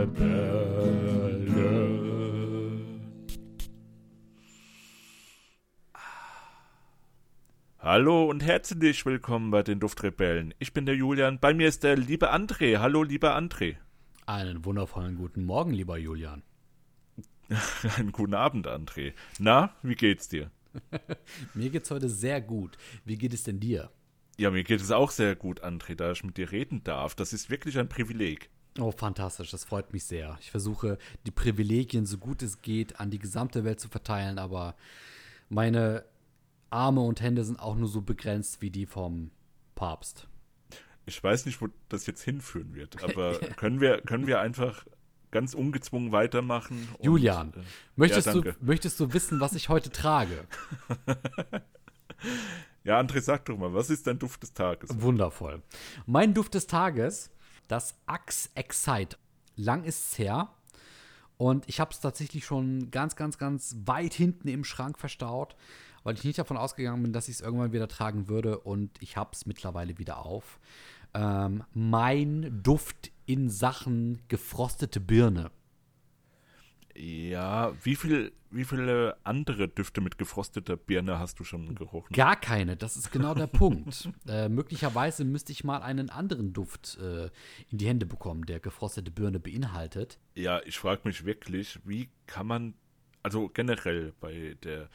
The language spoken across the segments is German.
Duftrebellen. Hallo und herzlich willkommen bei den Duftrebellen. Ich bin der Julian, bei mir ist der liebe André. Hallo, lieber André. Einen wundervollen guten Morgen, lieber Julian. Einen guten Abend, André. Na, wie geht's dir? mir geht's heute sehr gut. Wie geht es denn dir? Ja, mir geht es auch sehr gut, André, da ich mit dir reden darf. Das ist wirklich ein Privileg. Oh, fantastisch, das freut mich sehr. Ich versuche, die Privilegien so gut es geht an die gesamte Welt zu verteilen, aber meine Arme und Hände sind auch nur so begrenzt wie die vom Papst. Ich weiß nicht, wo das jetzt hinführen wird, aber können wir, können wir einfach ganz ungezwungen weitermachen? Und, Julian, äh, möchtest, ja, du, möchtest du wissen, was ich heute trage? ja, André, sag doch mal, was ist dein Duft des Tages? Wundervoll. Mein Duft des Tages, das Axe Excite. Lang ist es her. Und ich habe es tatsächlich schon ganz, ganz, ganz weit hinten im Schrank verstaut weil ich nicht davon ausgegangen bin, dass ich es irgendwann wieder tragen würde und ich habe es mittlerweile wieder auf. Ähm, mein Duft in Sachen gefrostete Birne. Ja, wie, viel, wie viele andere Düfte mit gefrosteter Birne hast du schon gerochen? Gar keine, das ist genau der Punkt. Äh, möglicherweise müsste ich mal einen anderen Duft äh, in die Hände bekommen, der gefrostete Birne beinhaltet. Ja, ich frage mich wirklich, wie kann man, also generell bei der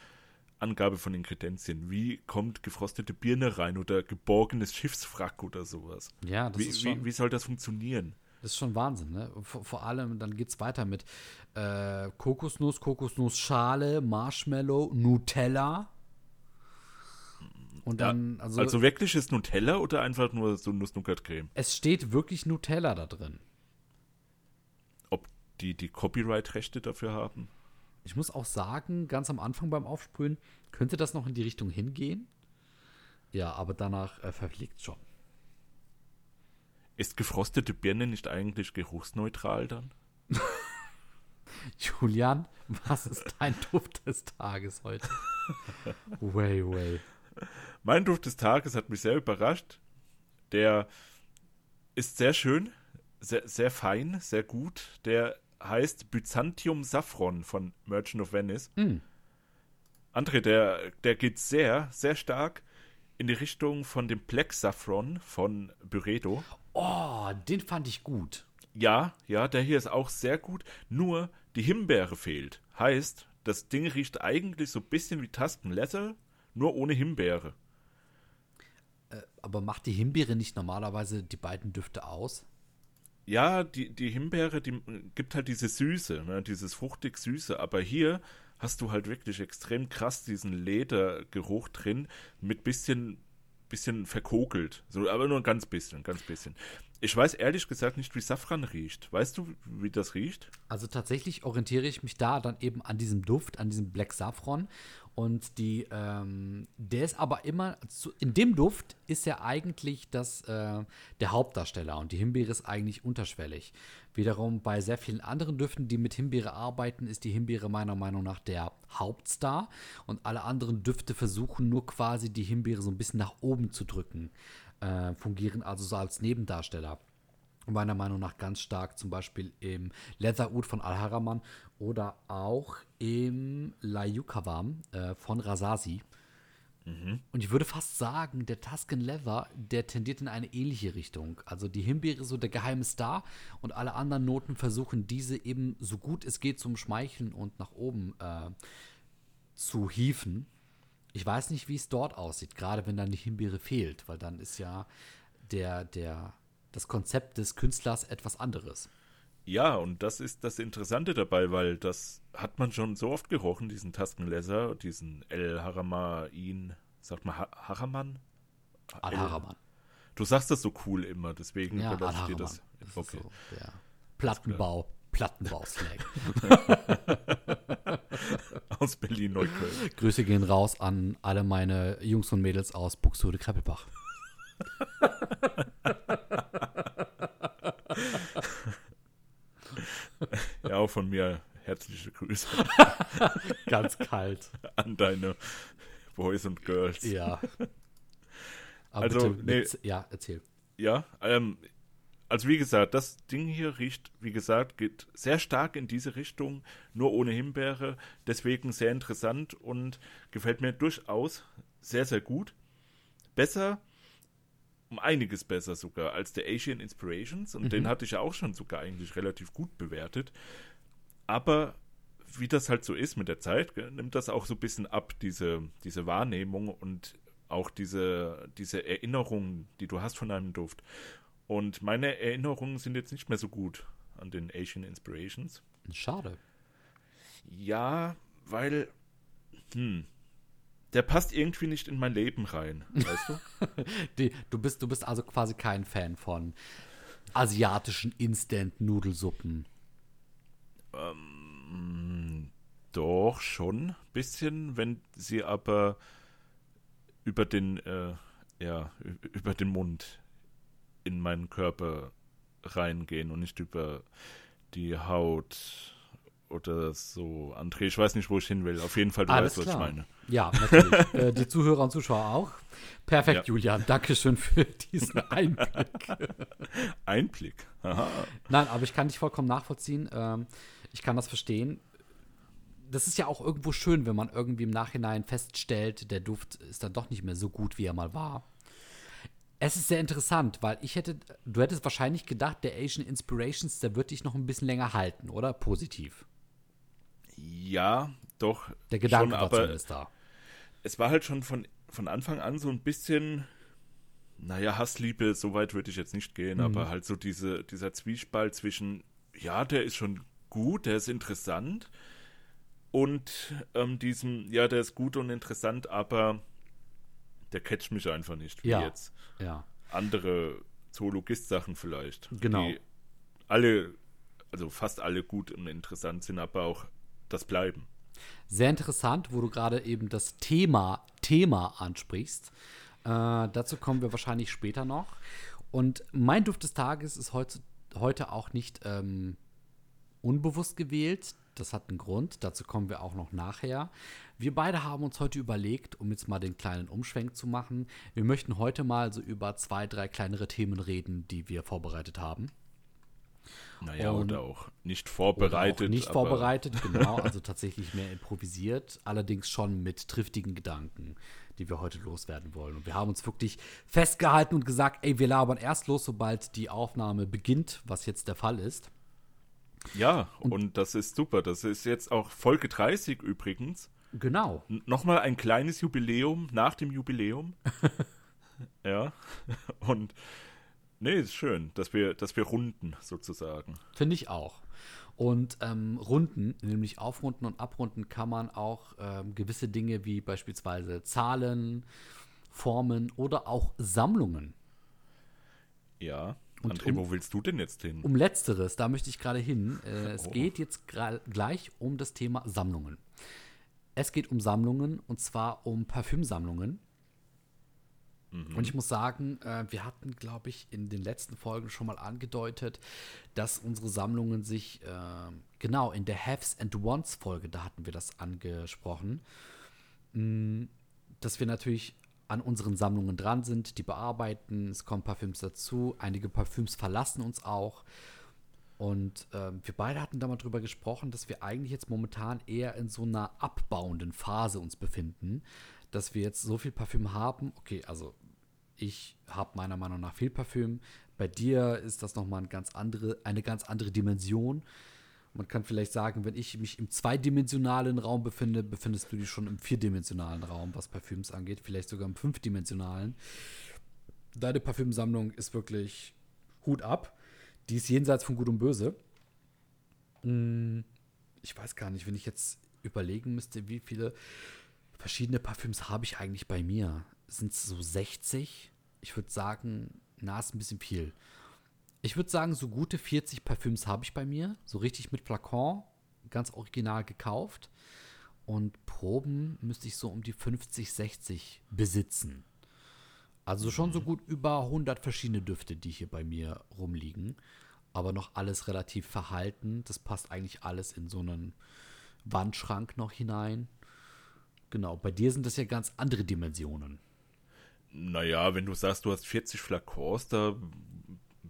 Angabe von Inkredenzien. Wie kommt gefrostete Birne rein oder geborgenes Schiffswrack oder sowas? Ja, das wie, ist schon, wie, wie soll das funktionieren? Das ist schon Wahnsinn, ne? Vor, vor allem, dann geht es weiter mit äh, Kokosnuss, Kokosnussschale, Marshmallow, Nutella. Und dann, ja, also, also wirklich ist Nutella oder einfach nur so Nuss-Nougat-Creme? Es steht wirklich Nutella da drin. Ob die die Copyright-Rechte dafür haben? Ich muss auch sagen, ganz am Anfang beim Aufsprühen könnte das noch in die Richtung hingehen. Ja, aber danach äh, verfliegt schon. Ist gefrostete Birne nicht eigentlich geruchsneutral dann? Julian, was ist dein Duft des Tages heute? way, way. Mein Duft des Tages hat mich sehr überrascht. Der ist sehr schön, sehr, sehr fein, sehr gut. Der heißt Byzantium Saffron von Merchant of Venice. Mm. André, der, der geht sehr, sehr stark in die Richtung von dem Black Saffron von Byredo. Oh, den fand ich gut. Ja, ja, der hier ist auch sehr gut. Nur die Himbeere fehlt. Heißt, das Ding riecht eigentlich so ein bisschen wie Tusken Leather, nur ohne Himbeere. Äh, aber macht die Himbeere nicht normalerweise die beiden Düfte aus? ja, die, die Himbeere, die gibt halt diese Süße, ne, dieses fruchtig Süße, aber hier hast du halt wirklich extrem krass diesen Ledergeruch drin mit bisschen bisschen verkokelt, so aber nur ein ganz bisschen, ganz bisschen. Ich weiß ehrlich gesagt nicht, wie Safran riecht. Weißt du, wie das riecht? Also tatsächlich orientiere ich mich da dann eben an diesem Duft, an diesem Black Saffron. Und die, ähm, der ist aber immer, zu, in dem Duft ist er eigentlich das, äh, der Hauptdarsteller und die Himbeere ist eigentlich unterschwellig. Wiederum bei sehr vielen anderen Düften, die mit Himbeere arbeiten, ist die Himbeere meiner Meinung nach der Hauptstar und alle anderen Düfte versuchen nur quasi die Himbeere so ein bisschen nach oben zu drücken äh, fungieren also so als Nebendarsteller. Meiner Meinung nach ganz stark zum Beispiel im Leatherwood von Al-Haraman oder auch im Layukavam äh, von Rasasi. Mhm. Und ich würde fast sagen, der Tuscan Leather, der tendiert in eine ähnliche Richtung. Also die Himbeere so der geheime Star und alle anderen Noten versuchen diese eben so gut es geht zum Schmeicheln und nach oben äh, zu hieven. Ich weiß nicht, wie es dort aussieht, gerade wenn dann die Himbeere fehlt, weil dann ist ja der, der, das Konzept des Künstlers etwas anderes. Ja, und das ist das Interessante dabei, weil das hat man schon so oft gerochen, diesen Taskenleser, diesen El Haramain, sagt man ha Haraman? Al Haraman. Du sagst das so cool immer, deswegen ja, ich dir das. das okay. So der Plattenbau. Plattenbauslag. aus Berlin-Neukölln. Grüße gehen raus an alle meine Jungs und Mädels aus Buxtehude Kreppelbach. Ja, auch von mir herzliche Grüße. Ganz kalt. An deine Boys und Girls. Ja. Aber also, bitte, nee, ja, erzähl. Ja, ähm, also wie gesagt, das Ding hier riecht, wie gesagt, geht sehr stark in diese Richtung, nur ohne Himbeere. Deswegen sehr interessant und gefällt mir durchaus sehr, sehr gut. Besser, um einiges besser sogar, als der Asian Inspirations. Und mhm. den hatte ich ja auch schon sogar eigentlich relativ gut bewertet. Aber wie das halt so ist mit der Zeit, nimmt das auch so ein bisschen ab, diese, diese Wahrnehmung und auch diese, diese Erinnerungen, die du hast von einem Duft. Und meine Erinnerungen sind jetzt nicht mehr so gut an den Asian Inspirations. Schade. Ja, weil, hm, der passt irgendwie nicht in mein Leben rein, weißt du? Die, du, bist, du bist also quasi kein Fan von asiatischen Instant-Nudelsuppen. Ähm, doch, schon ein bisschen, wenn sie aber über den, äh, ja, über den Mund in meinen Körper reingehen und nicht über die Haut oder so. André, ich weiß nicht, wo ich hin will. Auf jeden Fall, du Alles weißt, klar. was ich meine. Ja, natürlich. äh, die Zuhörer und Zuschauer auch. Perfekt, ja. Julian. Dankeschön für diesen Einblick. Einblick? Aha. Nein, aber ich kann dich vollkommen nachvollziehen. Ähm, ich kann das verstehen. Das ist ja auch irgendwo schön, wenn man irgendwie im Nachhinein feststellt, der Duft ist dann doch nicht mehr so gut, wie er mal war. Es ist sehr interessant, weil ich hätte, du hättest wahrscheinlich gedacht, der Asian Inspirations, der wird dich noch ein bisschen länger halten, oder? Positiv. Ja, doch. Der Gedanke schon, aber ist da. Es war halt schon von, von Anfang an so ein bisschen, naja, Hassliebe, so weit würde ich jetzt nicht gehen, mhm. aber halt so diese, dieser Zwiespalt zwischen, ja, der ist schon gut, der ist interessant und ähm, diesem, ja, der ist gut und interessant, aber der catcht mich einfach nicht, wie ja. jetzt ja. andere Zoologist-Sachen vielleicht. Genau. Die alle, also fast alle gut und interessant sind, aber auch das Bleiben. Sehr interessant, wo du gerade eben das Thema, Thema ansprichst. Äh, dazu kommen wir wahrscheinlich später noch. Und mein Duft des Tages ist heute, heute auch nicht ähm, unbewusst gewählt. Das hat einen Grund, dazu kommen wir auch noch nachher. Wir beide haben uns heute überlegt, um jetzt mal den kleinen Umschwenk zu machen, wir möchten heute mal so über zwei, drei kleinere Themen reden, die wir vorbereitet haben. Naja, und, oder auch nicht vorbereitet. Auch nicht vorbereitet, genau, also tatsächlich mehr improvisiert, allerdings schon mit triftigen Gedanken, die wir heute loswerden wollen. Und wir haben uns wirklich festgehalten und gesagt, ey, wir labern erst los, sobald die Aufnahme beginnt, was jetzt der Fall ist. Ja, und, und, das ist super. Das ist jetzt auch Folge 30 übrigens. Genau. N Nochmal ein kleines Jubiläum nach dem Jubiläum. ja. Und nee, ist schön, dass wir, dass wir runden sozusagen. Finde ich auch. Und ähm, Runden, nämlich aufrunden und abrunden, kann man auch ähm, gewisse Dinge wie beispielsweise Zahlen, Formen oder auch Sammlungen. Ja. Und André, um, wo willst du denn jetzt hin? Um letzteres, da möchte ich gerade hin. Äh, es oh. geht jetzt gleich um das Thema Sammlungen. Es geht um Sammlungen und zwar um Parfümsammlungen. Mhm. Und ich muss sagen, äh, wir hatten, glaube ich, in den letzten Folgen schon mal angedeutet, dass unsere Sammlungen sich, äh, genau, in der Haves and Wants Folge, da hatten wir das angesprochen, mm, dass wir natürlich an unseren Sammlungen dran sind, die bearbeiten. Es kommen Parfüms dazu. Einige Parfüms verlassen uns auch. Und äh, wir beide hatten da mal drüber gesprochen, dass wir eigentlich jetzt momentan eher in so einer abbauenden Phase uns befinden. Dass wir jetzt so viel Parfüm haben. Okay, also ich habe meiner Meinung nach viel Parfüm. Bei dir ist das nochmal eine ganz andere, eine ganz andere Dimension. Man kann vielleicht sagen, wenn ich mich im zweidimensionalen Raum befinde, befindest du dich schon im vierdimensionalen Raum, was Parfüms angeht, vielleicht sogar im fünfdimensionalen. Deine Parfümsammlung ist wirklich Hut ab. Die ist jenseits von Gut und Böse. Hm, ich weiß gar nicht, wenn ich jetzt überlegen müsste, wie viele verschiedene Parfüms habe ich eigentlich bei mir. Sind es so 60? Ich würde sagen, na, ist ein bisschen viel. Ich würde sagen, so gute 40 Parfüms habe ich bei mir. So richtig mit Flakon, ganz original gekauft. Und Proben müsste ich so um die 50, 60 besitzen. Also schon so mhm. gut über 100 verschiedene Düfte, die hier bei mir rumliegen. Aber noch alles relativ verhalten. Das passt eigentlich alles in so einen Wandschrank noch hinein. Genau, bei dir sind das ja ganz andere Dimensionen. Naja, wenn du sagst, du hast 40 Flakons, da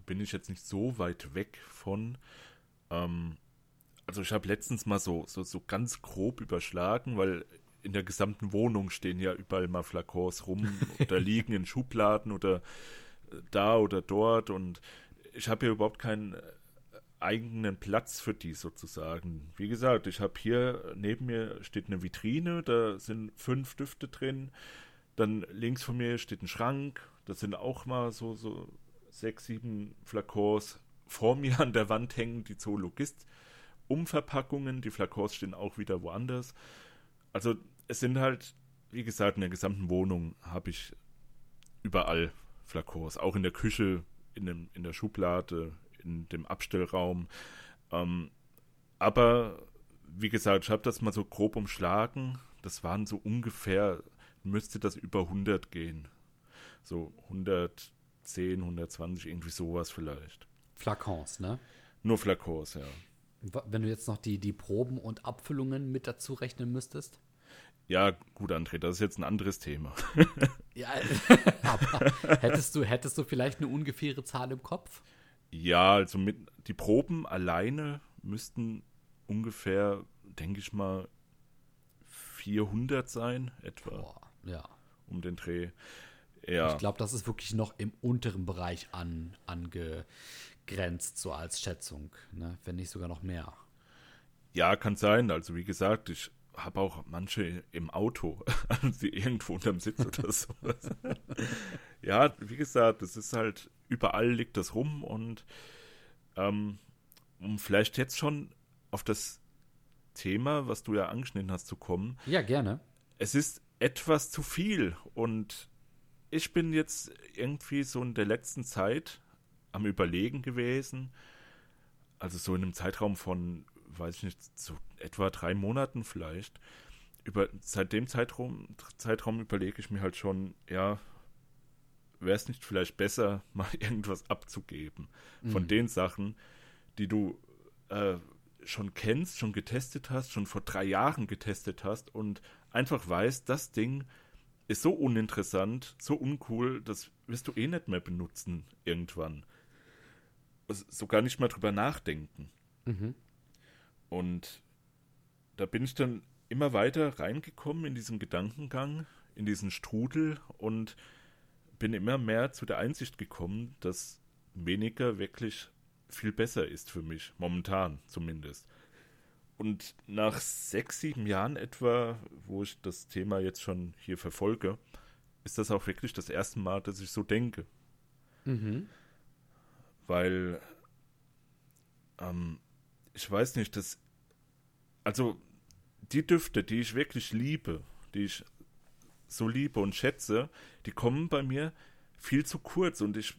bin ich jetzt nicht so weit weg von. Ähm, also ich habe letztens mal so, so, so ganz grob überschlagen, weil in der gesamten Wohnung stehen ja überall mal Flakons rum oder liegen in Schubladen oder da oder dort und ich habe ja überhaupt keinen äh, eigenen Platz für die sozusagen. Wie gesagt, ich habe hier neben mir steht eine Vitrine, da sind fünf Düfte drin. Dann links von mir steht ein Schrank, da sind auch mal so, so sechs, sieben Flakons vor mir an der Wand hängen, die Zoologist. Umverpackungen, die Flakons stehen auch wieder woanders. Also es sind halt, wie gesagt, in der gesamten Wohnung habe ich überall Flakons, auch in der Küche, in, dem, in der Schublade, in dem Abstellraum. Ähm, aber wie gesagt, ich habe das mal so grob umschlagen. Das waren so ungefähr, müsste das über 100 gehen. So 110, 120, irgendwie sowas vielleicht. Flakons, ne? Nur Flakons, ja. Wenn du jetzt noch die, die Proben und Abfüllungen mit dazu rechnen müsstest? Ja, gut, André, das ist jetzt ein anderes Thema. ja, aber hättest du, hättest du vielleicht eine ungefähre Zahl im Kopf? Ja, also mit die Proben alleine müssten ungefähr, denke ich mal, 400 sein, etwa. Boah, ja. Um den Dreh. Ja. Ich glaube, das ist wirklich noch im unteren Bereich an, angegrenzt, so als Schätzung, ne? wenn nicht sogar noch mehr. Ja, kann sein. Also wie gesagt, ich habe auch manche im Auto, also irgendwo unterm Sitz oder so. ja, wie gesagt, es ist halt, überall liegt das rum und ähm, um vielleicht jetzt schon auf das Thema, was du ja angeschnitten hast, zu kommen. Ja, gerne. Es ist etwas zu viel und ich bin jetzt irgendwie so in der letzten Zeit am Überlegen gewesen, also so in einem Zeitraum von weiß ich nicht, so etwa drei Monaten vielleicht. Über, seit dem Zeitraum, Zeitraum überlege ich mir halt schon, ja, wäre es nicht vielleicht besser, mal irgendwas abzugeben mhm. von den Sachen, die du äh, schon kennst, schon getestet hast, schon vor drei Jahren getestet hast und einfach weißt, das Ding ist so uninteressant, so uncool, das wirst du eh nicht mehr benutzen irgendwann. Also sogar nicht mehr drüber nachdenken. Mhm. Und da bin ich dann immer weiter reingekommen in diesen Gedankengang, in diesen Strudel und bin immer mehr zu der Einsicht gekommen, dass weniger wirklich viel besser ist für mich, momentan zumindest. Und nach sechs, sieben Jahren etwa, wo ich das Thema jetzt schon hier verfolge, ist das auch wirklich das erste Mal, dass ich so denke. Mhm. Weil ähm, ich weiß nicht, das. Also, die Düfte, die ich wirklich liebe, die ich so liebe und schätze, die kommen bei mir viel zu kurz und ich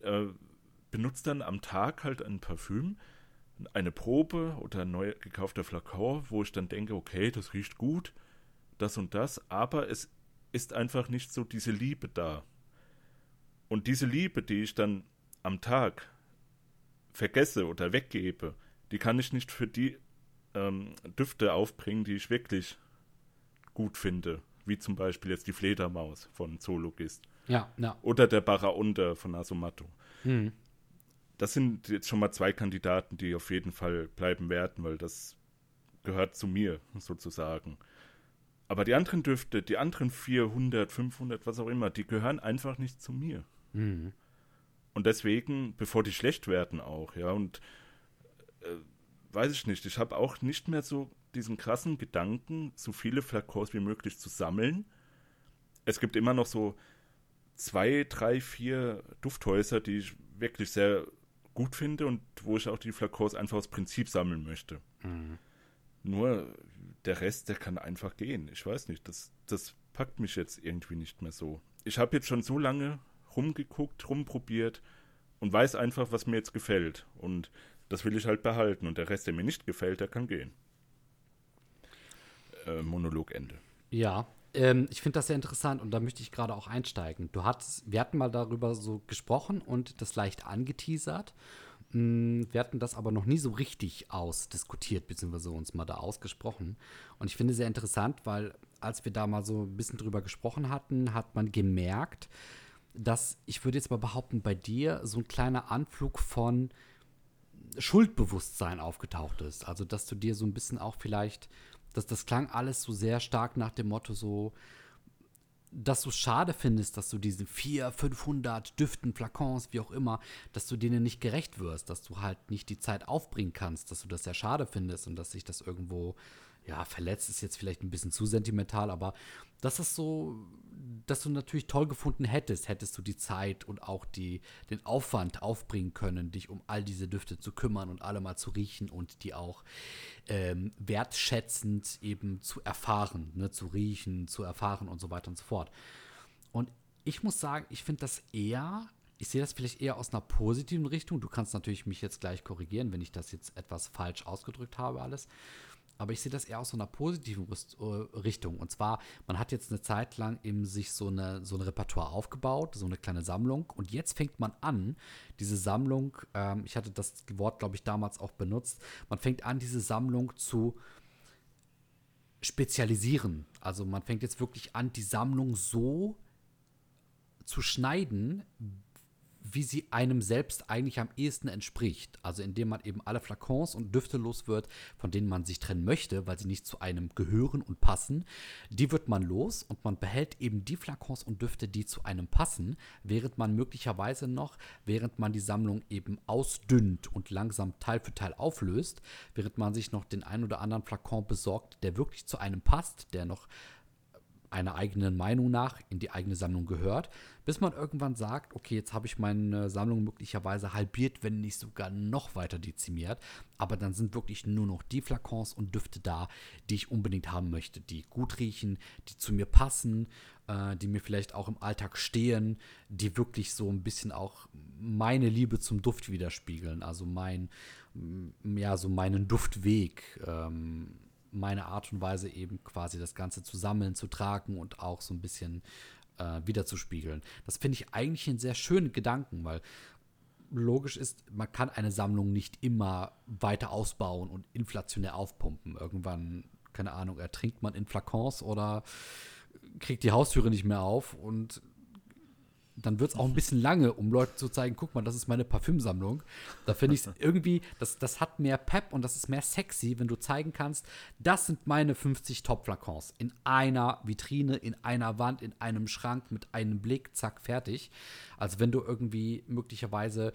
äh, benutze dann am Tag halt ein Parfüm, eine Probe oder ein neu gekaufter Flakon, wo ich dann denke, okay, das riecht gut, das und das, aber es ist einfach nicht so diese Liebe da. Und diese Liebe, die ich dann am Tag vergesse oder weggebe, die kann ich nicht für die ähm, Düfte aufbringen, die ich wirklich gut finde. Wie zum Beispiel jetzt die Fledermaus von Zoologist. Ja, ja. Oder der Baraunter von Asomato. Mhm. Das sind jetzt schon mal zwei Kandidaten, die auf jeden Fall bleiben werden, weil das gehört zu mir sozusagen. Aber die anderen Düfte, die anderen 400, 500, was auch immer, die gehören einfach nicht zu mir. Mhm. Und deswegen, bevor die schlecht werden auch, ja, und äh, weiß ich nicht, ich habe auch nicht mehr so diesen krassen Gedanken, so viele Flakons wie möglich zu sammeln. Es gibt immer noch so zwei, drei, vier Dufthäuser, die ich wirklich sehr gut finde und wo ich auch die Flakons einfach aus Prinzip sammeln möchte. Mhm. Nur der Rest, der kann einfach gehen. Ich weiß nicht, das, das packt mich jetzt irgendwie nicht mehr so. Ich habe jetzt schon so lange rumgeguckt, rumprobiert und weiß einfach, was mir jetzt gefällt. Und das will ich halt behalten und der Rest, der mir nicht gefällt, der kann gehen. Äh, Monologende. Ja, ähm, ich finde das sehr interessant und da möchte ich gerade auch einsteigen. Du hattest, wir hatten mal darüber so gesprochen und das leicht angeteasert. Mm, wir hatten das aber noch nie so richtig ausdiskutiert, beziehungsweise uns mal da ausgesprochen. Und ich finde sehr interessant, weil als wir da mal so ein bisschen drüber gesprochen hatten, hat man gemerkt, dass ich würde jetzt mal behaupten, bei dir so ein kleiner Anflug von Schuldbewusstsein aufgetaucht ist. Also, dass du dir so ein bisschen auch vielleicht, dass das klang alles so sehr stark nach dem Motto so, dass du schade findest, dass du diesen 400, 500 Düften, Flakons, wie auch immer, dass du denen nicht gerecht wirst, dass du halt nicht die Zeit aufbringen kannst, dass du das sehr schade findest und dass sich das irgendwo ja, verletzt ist jetzt vielleicht ein bisschen zu sentimental, aber das ist so, dass du natürlich toll gefunden hättest, hättest du die Zeit und auch die, den Aufwand aufbringen können, dich um all diese Düfte zu kümmern und alle mal zu riechen und die auch ähm, wertschätzend eben zu erfahren, ne, zu riechen, zu erfahren und so weiter und so fort. Und ich muss sagen, ich finde das eher ich sehe das vielleicht eher aus einer positiven Richtung. Du kannst natürlich mich jetzt gleich korrigieren, wenn ich das jetzt etwas falsch ausgedrückt habe, alles aber ich sehe das eher aus so einer positiven äh, Richtung. Und zwar, man hat jetzt eine Zeit lang eben sich so, eine, so ein Repertoire aufgebaut, so eine kleine Sammlung. Und jetzt fängt man an, diese Sammlung, ähm, ich hatte das Wort, glaube ich, damals auch benutzt, man fängt an, diese Sammlung zu spezialisieren. Also man fängt jetzt wirklich an, die Sammlung so zu schneiden, wie sie einem selbst eigentlich am ehesten entspricht. Also indem man eben alle Flakons und Düfte los wird, von denen man sich trennen möchte, weil sie nicht zu einem gehören und passen. Die wird man los und man behält eben die Flakons und Düfte, die zu einem passen, während man möglicherweise noch, während man die Sammlung eben ausdünnt und langsam Teil für Teil auflöst, während man sich noch den ein oder anderen Flakon besorgt, der wirklich zu einem passt, der noch einer eigenen Meinung nach in die eigene Sammlung gehört, bis man irgendwann sagt, okay, jetzt habe ich meine Sammlung möglicherweise halbiert, wenn nicht sogar noch weiter dezimiert, aber dann sind wirklich nur noch die Flakons und Düfte da, die ich unbedingt haben möchte, die gut riechen, die zu mir passen, äh, die mir vielleicht auch im Alltag stehen, die wirklich so ein bisschen auch meine Liebe zum Duft widerspiegeln, also mein, ja, so meinen Duftweg. Ähm, meine Art und Weise eben quasi das Ganze zu sammeln, zu tragen und auch so ein bisschen äh, wiederzuspiegeln. Das finde ich eigentlich einen sehr schönen Gedanken, weil logisch ist, man kann eine Sammlung nicht immer weiter ausbauen und inflationär aufpumpen. Irgendwann, keine Ahnung, ertrinkt man in Flakons oder kriegt die Haustüre nicht mehr auf und dann wird es auch ein bisschen lange, um Leuten zu zeigen, guck mal, das ist meine Parfümsammlung. Da finde ich es irgendwie, das, das hat mehr Pep und das ist mehr sexy, wenn du zeigen kannst, das sind meine 50 Top-Flakons. In einer Vitrine, in einer Wand, in einem Schrank mit einem Blick, zack, fertig. Als wenn du irgendwie möglicherweise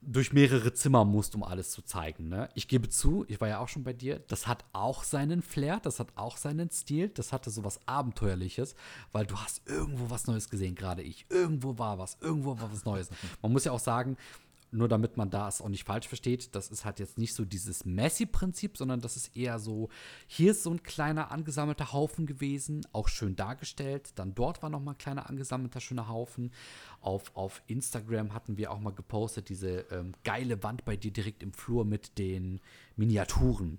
durch mehrere Zimmer musst, um alles zu zeigen. Ne? Ich gebe zu, ich war ja auch schon bei dir, das hat auch seinen Flair, das hat auch seinen Stil, das hatte so was Abenteuerliches, weil du hast irgendwo was Neues gesehen, gerade ich. Irgendwo war was, irgendwo war was Neues. Man muss ja auch sagen, nur damit man das auch nicht falsch versteht, das ist halt jetzt nicht so dieses Messi-Prinzip, sondern das ist eher so, hier ist so ein kleiner angesammelter Haufen gewesen, auch schön dargestellt. Dann dort war noch mal ein kleiner angesammelter schöner Haufen. Auf, auf Instagram hatten wir auch mal gepostet, diese ähm, geile Wand bei dir direkt im Flur mit den Miniaturen.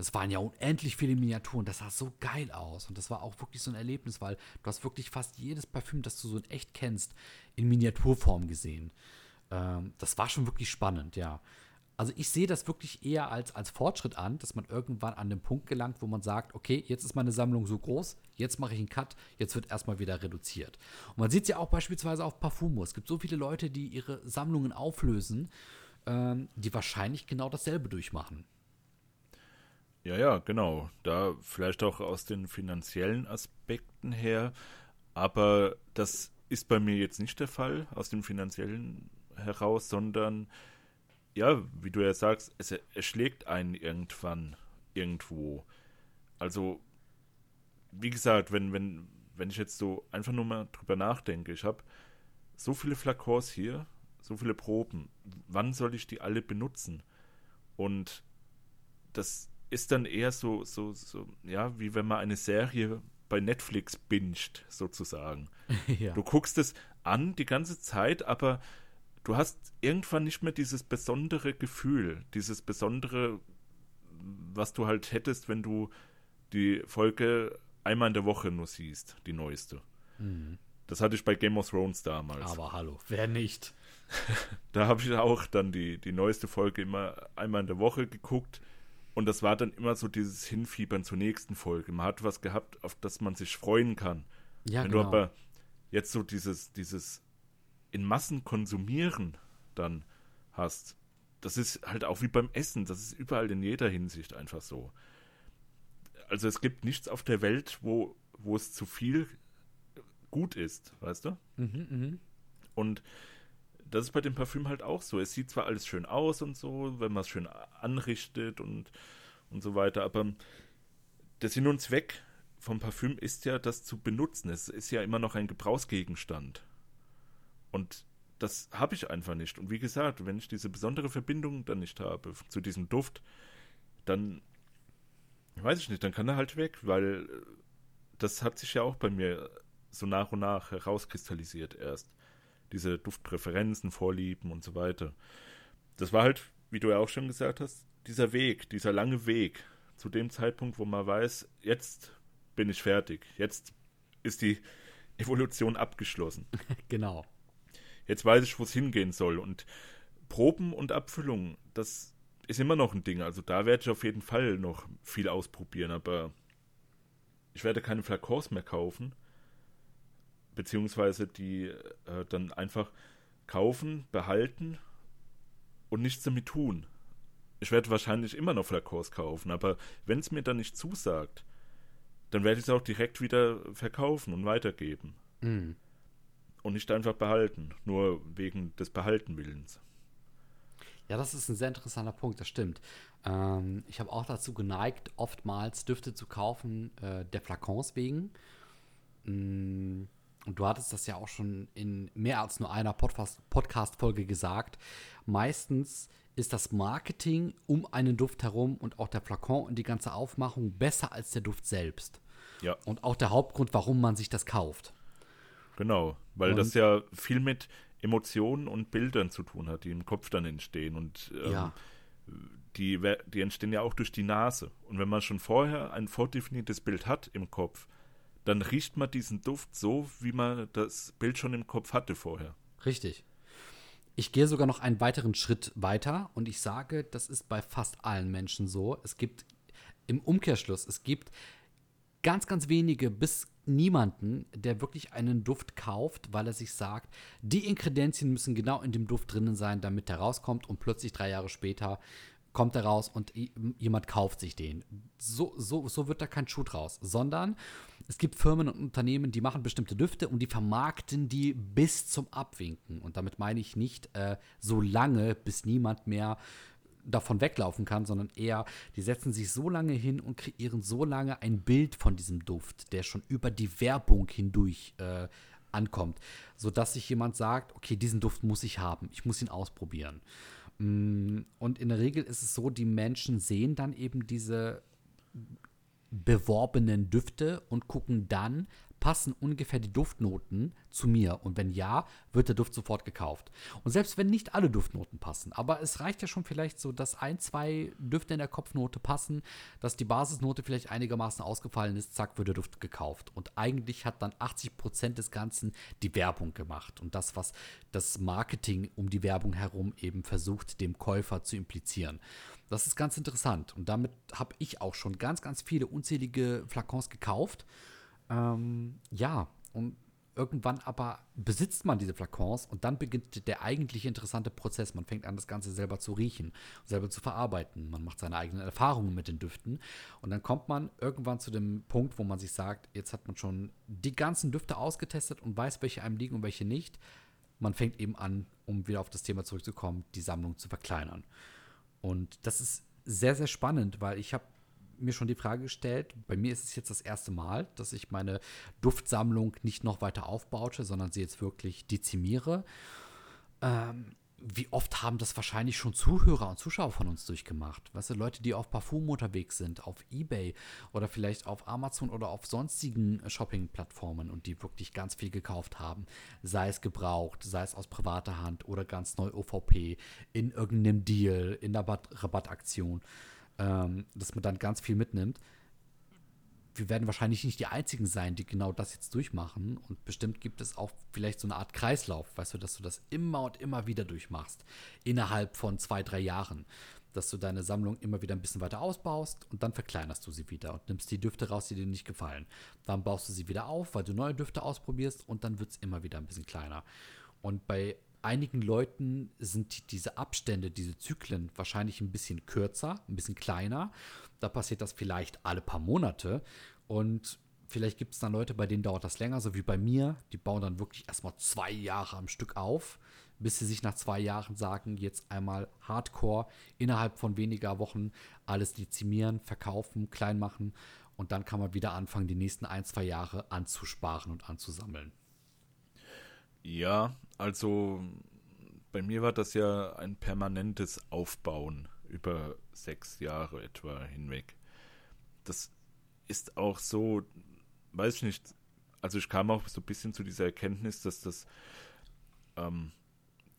Das waren ja unendlich viele Miniaturen. Das sah so geil aus. Und das war auch wirklich so ein Erlebnis, weil du hast wirklich fast jedes Parfüm, das du so in echt kennst, in Miniaturform gesehen. Ähm, das war schon wirklich spannend, ja. Also ich sehe das wirklich eher als, als Fortschritt an, dass man irgendwann an den Punkt gelangt, wo man sagt, okay, jetzt ist meine Sammlung so groß, jetzt mache ich einen Cut, jetzt wird erstmal wieder reduziert. Und man sieht es ja auch beispielsweise auf Parfumo. Es gibt so viele Leute, die ihre Sammlungen auflösen, ähm, die wahrscheinlich genau dasselbe durchmachen. Ja, ja, genau. Da vielleicht auch aus den finanziellen Aspekten her, aber das ist bei mir jetzt nicht der Fall aus den finanziellen heraus, sondern ja, wie du ja sagst, es erschlägt einen irgendwann irgendwo. Also, wie gesagt, wenn, wenn, wenn ich jetzt so einfach nur mal drüber nachdenke, ich habe so viele Flakons hier, so viele Proben, wann soll ich die alle benutzen? Und das ist dann eher so, so, so, ja, wie wenn man eine Serie bei Netflix binscht, sozusagen. ja. Du guckst es an die ganze Zeit, aber du hast irgendwann nicht mehr dieses besondere Gefühl, dieses besondere, was du halt hättest, wenn du die Folge einmal in der Woche nur siehst, die neueste. Mhm. Das hatte ich bei Game of Thrones damals. Aber hallo, wer nicht? da habe ich auch dann die, die neueste Folge immer einmal in der Woche geguckt. Und das war dann immer so dieses Hinfiebern zur nächsten Folge. Man hat was gehabt, auf das man sich freuen kann. Ja, Wenn genau. du aber jetzt so dieses, dieses in Massen konsumieren dann hast, das ist halt auch wie beim Essen, das ist überall in jeder Hinsicht einfach so. Also es gibt nichts auf der Welt, wo, wo es zu viel gut ist, weißt du? Mhm, mh. Und das ist bei dem Parfüm halt auch so. Es sieht zwar alles schön aus und so, wenn man es schön anrichtet und, und so weiter, aber der Sinn und Zweck vom Parfüm ist ja, das zu benutzen. Es ist ja immer noch ein Gebrauchsgegenstand. Und das habe ich einfach nicht. Und wie gesagt, wenn ich diese besondere Verbindung dann nicht habe zu diesem Duft, dann weiß ich nicht, dann kann er halt weg, weil das hat sich ja auch bei mir so nach und nach herauskristallisiert erst. Diese Duftpräferenzen, Vorlieben und so weiter. Das war halt, wie du ja auch schon gesagt hast, dieser Weg, dieser lange Weg zu dem Zeitpunkt, wo man weiß, jetzt bin ich fertig. Jetzt ist die Evolution abgeschlossen. genau. Jetzt weiß ich, wo es hingehen soll. Und Proben und Abfüllung, das ist immer noch ein Ding. Also da werde ich auf jeden Fall noch viel ausprobieren, aber ich werde keine Flakons mehr kaufen, beziehungsweise die äh, dann einfach kaufen, behalten und nichts damit tun. Ich werde wahrscheinlich immer noch Flakons kaufen, aber wenn es mir dann nicht zusagt, dann werde ich es auch direkt wieder verkaufen und weitergeben. Mhm. Und nicht einfach behalten, nur wegen des Behaltenwillens. Ja, das ist ein sehr interessanter Punkt, das stimmt. Ähm, ich habe auch dazu geneigt, oftmals Düfte zu kaufen, äh, der Flakons wegen. Mm, und du hattest das ja auch schon in mehr als nur einer Podcast-Folge gesagt. Meistens ist das Marketing um einen Duft herum und auch der Flakon und die ganze Aufmachung besser als der Duft selbst. Ja. Und auch der Hauptgrund, warum man sich das kauft. Genau, weil und das ja viel mit Emotionen und Bildern zu tun hat, die im Kopf dann entstehen. Und ähm, ja. die, die entstehen ja auch durch die Nase. Und wenn man schon vorher ein vordefiniertes Bild hat im Kopf, dann riecht man diesen Duft so, wie man das Bild schon im Kopf hatte vorher. Richtig. Ich gehe sogar noch einen weiteren Schritt weiter und ich sage, das ist bei fast allen Menschen so. Es gibt im Umkehrschluss, es gibt ganz, ganz wenige bis niemanden, der wirklich einen Duft kauft, weil er sich sagt, die Ingredienzien müssen genau in dem Duft drinnen sein, damit der rauskommt und plötzlich drei Jahre später kommt er raus und jemand kauft sich den. So, so, so wird da kein Schuh draus, sondern es gibt Firmen und Unternehmen, die machen bestimmte Düfte und die vermarkten die bis zum Abwinken. Und damit meine ich nicht äh, so lange, bis niemand mehr davon weglaufen kann, sondern eher, die setzen sich so lange hin und kreieren so lange ein Bild von diesem Duft, der schon über die Werbung hindurch äh, ankommt, sodass sich jemand sagt, okay, diesen Duft muss ich haben, ich muss ihn ausprobieren. Mm, und in der Regel ist es so, die Menschen sehen dann eben diese beworbenen Düfte und gucken dann, passen ungefähr die Duftnoten zu mir? Und wenn ja, wird der Duft sofort gekauft. Und selbst wenn nicht alle Duftnoten passen, aber es reicht ja schon vielleicht so, dass ein, zwei Düfte in der Kopfnote passen, dass die Basisnote vielleicht einigermaßen ausgefallen ist, zack, wird der Duft gekauft. Und eigentlich hat dann 80 Prozent des Ganzen die Werbung gemacht und das, was das Marketing um die Werbung herum eben versucht, dem Käufer zu implizieren. Das ist ganz interessant. Und damit habe ich auch schon ganz, ganz viele unzählige Flakons gekauft ähm, ja, und irgendwann aber besitzt man diese Flakons und dann beginnt der eigentlich interessante Prozess. Man fängt an, das Ganze selber zu riechen, selber zu verarbeiten. Man macht seine eigenen Erfahrungen mit den Düften und dann kommt man irgendwann zu dem Punkt, wo man sich sagt, jetzt hat man schon die ganzen Düfte ausgetestet und weiß, welche einem liegen und welche nicht. Man fängt eben an, um wieder auf das Thema zurückzukommen, die Sammlung zu verkleinern. Und das ist sehr, sehr spannend, weil ich habe mir schon die Frage gestellt, bei mir ist es jetzt das erste Mal, dass ich meine Duftsammlung nicht noch weiter aufbaute, sondern sie jetzt wirklich dezimiere. Ähm, wie oft haben das wahrscheinlich schon Zuhörer und Zuschauer von uns durchgemacht? Weißt du, Leute, die auf Parfum unterwegs sind, auf Ebay oder vielleicht auf Amazon oder auf sonstigen Shopping-Plattformen und die wirklich ganz viel gekauft haben. Sei es gebraucht, sei es aus privater Hand oder ganz neu OVP, in irgendeinem Deal, in der Rabattaktion ähm, dass man dann ganz viel mitnimmt. Wir werden wahrscheinlich nicht die Einzigen sein, die genau das jetzt durchmachen. Und bestimmt gibt es auch vielleicht so eine Art Kreislauf, weißt du, dass du das immer und immer wieder durchmachst. Innerhalb von zwei, drei Jahren. dass du deine Sammlung immer wieder ein bisschen weiter ausbaust und dann verkleinerst du sie wieder und nimmst die Düfte raus, die dir nicht gefallen. Dann baust du sie wieder auf, weil du neue Düfte ausprobierst und dann wird es immer wieder ein bisschen kleiner. Und bei einigen Leuten sind diese Abstände, diese Zyklen wahrscheinlich ein bisschen kürzer, ein bisschen kleiner. Da passiert das vielleicht alle paar Monate. Und vielleicht gibt es dann Leute, bei denen dauert das länger, so wie bei mir. Die bauen dann wirklich erstmal zwei Jahre am Stück auf, bis sie sich nach zwei Jahren sagen, jetzt einmal Hardcore innerhalb von weniger Wochen alles dezimieren, verkaufen, klein machen. Und dann kann man wieder anfangen, die nächsten ein, zwei Jahre anzusparen und anzusammeln. Ja, also bei mir war das ja ein permanentes Aufbauen über sechs Jahre etwa hinweg. Das ist auch so, weiß ich nicht, also ich kam auch so ein bisschen zu dieser Erkenntnis, dass das ähm,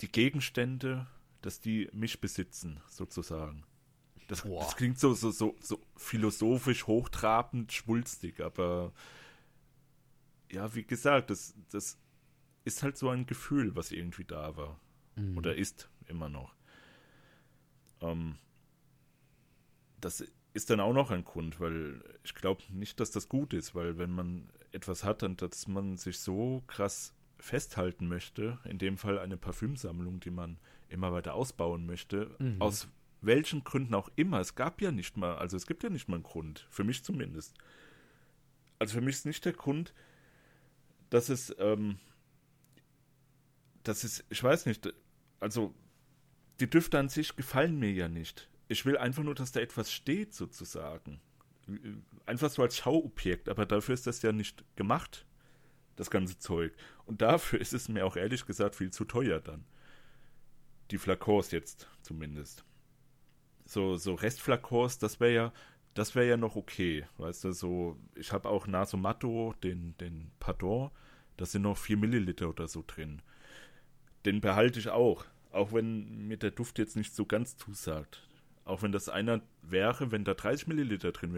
die Gegenstände, dass die mich besitzen, sozusagen. Das, das klingt so, so, so, so philosophisch, hochtrabend, schwulstig, aber ja, wie gesagt, das, das ist halt so ein Gefühl, was irgendwie da war. Mhm. Oder ist immer noch. Ähm, das ist dann auch noch ein Grund, weil ich glaube nicht, dass das gut ist, weil wenn man etwas hat, dann dass man sich so krass festhalten möchte, in dem Fall eine Parfümsammlung, die man immer weiter ausbauen möchte, mhm. aus welchen Gründen auch immer. Es gab ja nicht mal, also es gibt ja nicht mal einen Grund, für mich zumindest. Also für mich ist nicht der Grund, dass es ähm, das ist, ich weiß nicht, also die Düfte an sich gefallen mir ja nicht. Ich will einfach nur, dass da etwas steht, sozusagen. Einfach so als Schauobjekt, aber dafür ist das ja nicht gemacht, das ganze Zeug. Und dafür ist es mir auch ehrlich gesagt viel zu teuer dann. Die Flakons jetzt zumindest. So, so Restflakons, das wäre ja, das wäre ja noch okay. Weißt du, so, ich habe auch Nasomatto, den, den Pardon, da sind noch 4 Milliliter oder so drin den behalte ich auch. Auch wenn mir der Duft jetzt nicht so ganz zusagt. Auch wenn das einer wäre, wenn da 30 Milliliter drin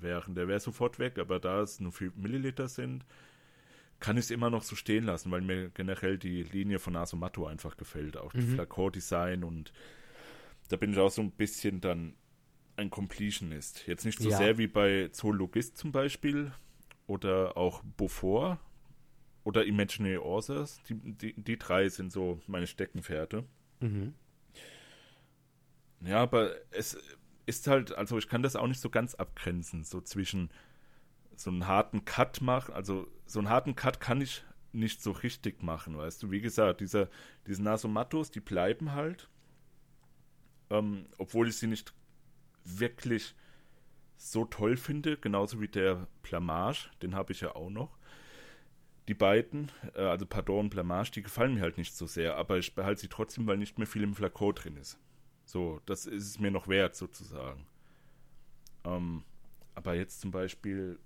wären, der wäre sofort weg. Aber da es nur 4 Milliliter sind, kann ich es immer noch so stehen lassen, weil mir generell die Linie von Asomato einfach gefällt. Auch mhm. das Flakon-Design und da bin ich auch so ein bisschen dann ein Completionist. Jetzt nicht so ja. sehr wie bei Zoologist zum Beispiel oder auch Beaufort, oder Imaginary Authors. Die, die, die drei sind so meine Steckenpferde. Mhm. Ja, aber es ist halt, also ich kann das auch nicht so ganz abgrenzen, so zwischen so einen harten Cut machen, also so einen harten Cut kann ich nicht so richtig machen, weißt du. Wie gesagt, dieser, diese Nasomattos, die bleiben halt, ähm, obwohl ich sie nicht wirklich so toll finde, genauso wie der Plamage, den habe ich ja auch noch die beiden, äh, also Pardon und Blamage, die gefallen mir halt nicht so sehr, aber ich behalte sie trotzdem, weil nicht mehr viel im Flakon drin ist. So, das ist es mir noch wert, sozusagen. Ähm, aber jetzt zum Beispiel,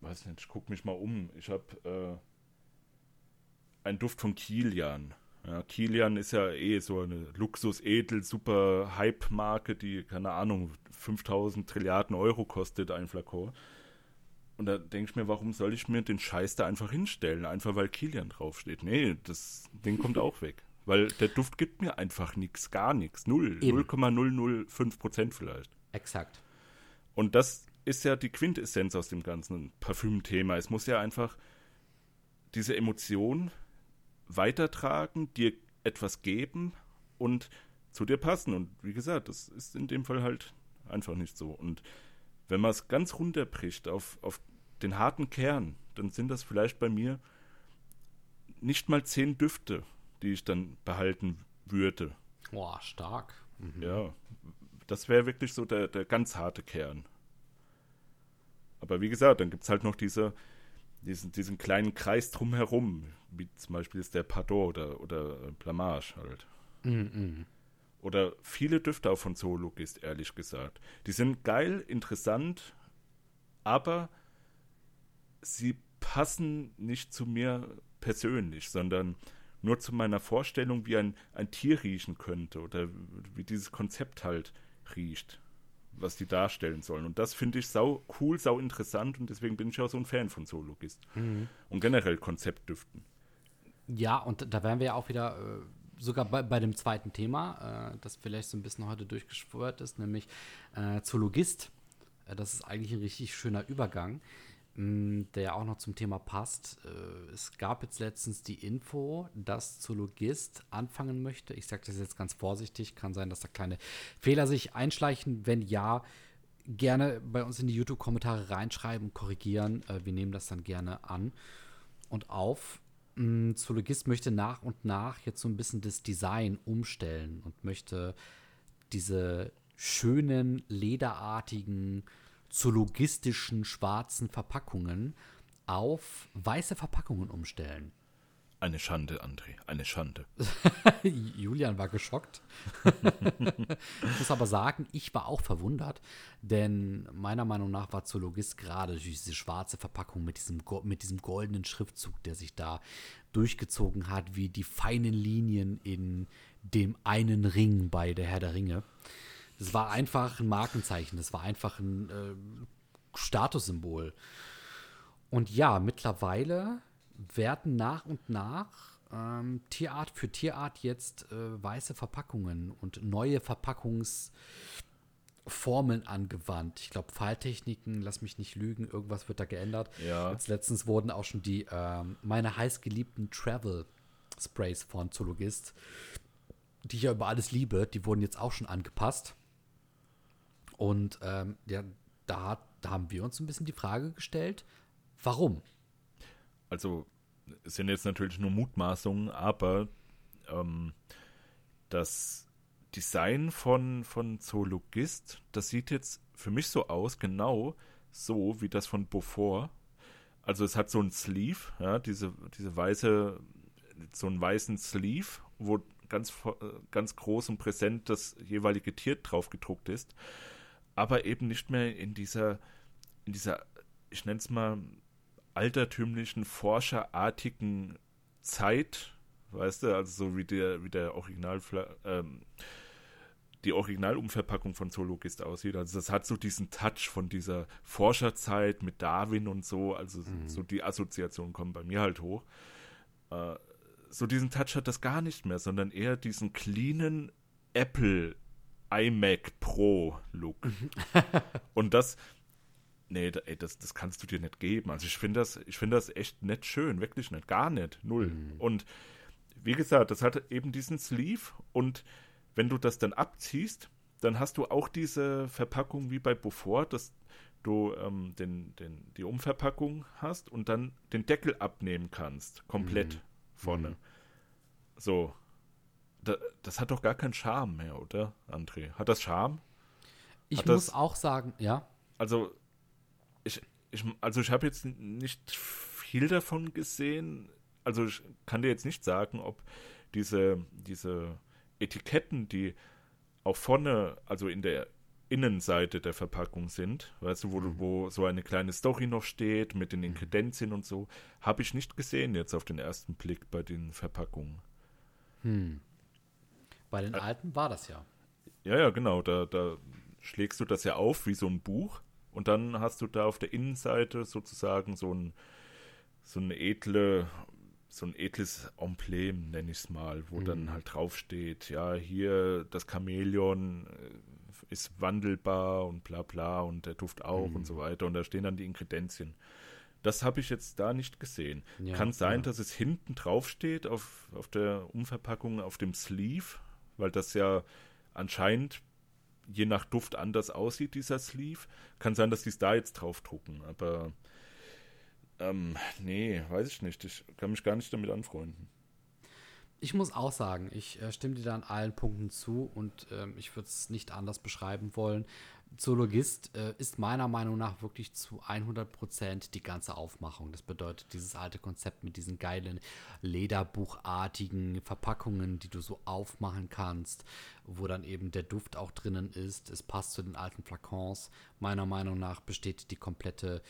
weiß nicht, ich gucke mich mal um. Ich habe äh, einen Duft von Kilian. Ja, Kilian ist ja eh so eine Luxus-Edel, super Hype-Marke, die, keine Ahnung, 5000 Trilliarden Euro kostet, ein Flakon. Und da denke ich mir, warum soll ich mir den Scheiß da einfach hinstellen? Einfach weil Kilian draufsteht. Nee, das Ding kommt auch weg. Weil der Duft gibt mir einfach nichts, gar nichts. Null. 0,005 Prozent vielleicht. Exakt. Und das ist ja die Quintessenz aus dem ganzen Parfüm-Thema. Es muss ja einfach diese Emotion weitertragen, dir etwas geben und zu dir passen. Und wie gesagt, das ist in dem Fall halt einfach nicht so. Und wenn man es ganz runterbricht auf, auf den harten Kern, dann sind das vielleicht bei mir nicht mal zehn Düfte, die ich dann behalten würde. Boah, stark. Mhm. Ja, das wäre wirklich so der, der ganz harte Kern. Aber wie gesagt, dann gibt es halt noch diese, diesen, diesen kleinen Kreis drumherum, wie zum Beispiel ist der Pardot oder, oder Blamage halt. Mhm. Oder viele Düfte auch von Zoologist, ehrlich gesagt. Die sind geil, interessant, aber sie passen nicht zu mir persönlich, sondern nur zu meiner Vorstellung, wie ein, ein Tier riechen könnte oder wie dieses Konzept halt riecht, was die darstellen sollen. Und das finde ich sau cool, sau interessant und deswegen bin ich auch so ein Fan von Zoologist. Mhm. Und generell Konzeptdüften. Ja, und da wären wir ja auch wieder äh, sogar bei, bei dem zweiten Thema, äh, das vielleicht so ein bisschen heute durchgeschwört ist, nämlich äh, Zoologist. Äh, das ist eigentlich ein richtig schöner Übergang, mh, mm, der auch noch zum Thema passt. Äh, es gab jetzt letztens die Info, dass Zoologist anfangen möchte. Ich sage das jetzt ganz vorsichtig, kann sein, dass da kleine Fehler sich einschleichen. Wenn ja, gerne bei uns in die YouTube-Kommentare reinschreiben, korrigieren. Äh, wir nehmen das dann gerne an und auf. Mm, Zoologist möchte nach und nach jetzt so ein bisschen das Design umstellen und möchte diese schönen, lederartigen, zoologistischen schwarzen Verpackungen auf weiße Verpackungen umstellen. Eine Schande, André, eine Schande. Julian war geschockt. ich muss aber sagen, ich war auch verwundert, denn meiner Meinung nach war Zoologist gerade diese schwarze Verpackung mit diesem, mit diesem goldenen Schriftzug, der sich da durchgezogen hat, wie die feinen Linien in dem einen Ring bei der Herr der Ringe. Das war einfach ein Markenzeichen, das war einfach ein äh, Statussymbol. Und ja, mittlerweile werden nach und nach ähm, Tierart für Tierart jetzt äh, weiße Verpackungen und neue Verpackungsformeln angewandt. Ich glaube, Falltechniken, lass mich nicht lügen, irgendwas wird da geändert. Ja. Jetzt letztens wurden auch schon die ähm, meine heißgeliebten Travel Sprays von Zoologist, die ich ja über alles liebe, die wurden jetzt auch schon angepasst. Und ähm, ja, da, da haben wir uns ein bisschen die Frage gestellt, warum? Also es sind jetzt natürlich nur Mutmaßungen, aber ähm, das Design von, von Zoologist, das sieht jetzt für mich so aus, genau so wie das von Beaufort. Also es hat so ein Sleeve, ja, diese, diese weiße, so einen weißen Sleeve, wo ganz, ganz groß und präsent das jeweilige Tier drauf gedruckt ist, aber eben nicht mehr in dieser, in dieser, ich nenne es mal, altertümlichen, forscherartigen Zeit, weißt du, also so wie der, wie der Original, ähm, die Originalumverpackung von Zoologist aussieht. Also das hat so diesen Touch von dieser Forscherzeit mit Darwin und so, also mhm. so die Assoziationen kommen bei mir halt hoch. Äh, so diesen Touch hat das gar nicht mehr, sondern eher diesen cleanen Apple iMac Pro Look. und das, nee, ey, das, das kannst du dir nicht geben. Also ich finde das, ich finde das echt nicht schön, wirklich nicht, gar nicht, null. Mhm. Und wie gesagt, das hat eben diesen Sleeve und wenn du das dann abziehst, dann hast du auch diese Verpackung wie bei Beaufort, dass du ähm, den, den, die Umverpackung hast und dann den Deckel abnehmen kannst, komplett mhm. vorne. Mhm. So. Da, das hat doch gar keinen Charme mehr, oder, André? Hat das Charme? Ich hat muss das, auch sagen, ja. Also, ich, ich, also ich habe jetzt nicht viel davon gesehen. Also ich kann dir jetzt nicht sagen, ob diese, diese Etiketten, die auch vorne, also in der Innenseite der Verpackung sind, weißt du, wo, mhm. wo so eine kleine Story noch steht mit den mhm. Inkredenzien und so, habe ich nicht gesehen jetzt auf den ersten Blick bei den Verpackungen. Hm. Bei den alten war das ja. Ja, ja, genau. Da, da schlägst du das ja auf wie so ein Buch und dann hast du da auf der Innenseite sozusagen so ein, so ein edle, so ein edles Emblem, nenne ich es mal, wo mhm. dann halt draufsteht, ja, hier das Chamäleon äh, ist wandelbar und bla bla und der Duft auch mhm. und so weiter. Und da stehen dann die Inkredenzien. Das habe ich jetzt da nicht gesehen. Ja, Kann sein, ja. dass es hinten draufsteht auf, auf der Umverpackung, auf dem Sleeve, weil das ja anscheinend je nach Duft anders aussieht, dieser Sleeve. Kann sein, dass die es da jetzt draufdrucken, aber ähm, nee, weiß ich nicht. Ich kann mich gar nicht damit anfreunden. Ich muss auch sagen, ich äh, stimme dir da an allen Punkten zu und äh, ich würde es nicht anders beschreiben wollen. Zoologist äh, ist meiner Meinung nach wirklich zu 100 Prozent die ganze Aufmachung. Das bedeutet, dieses alte Konzept mit diesen geilen Lederbuchartigen Verpackungen, die du so aufmachen kannst, wo dann eben der Duft auch drinnen ist. Es passt zu den alten Flakons. Meiner Meinung nach besteht die komplette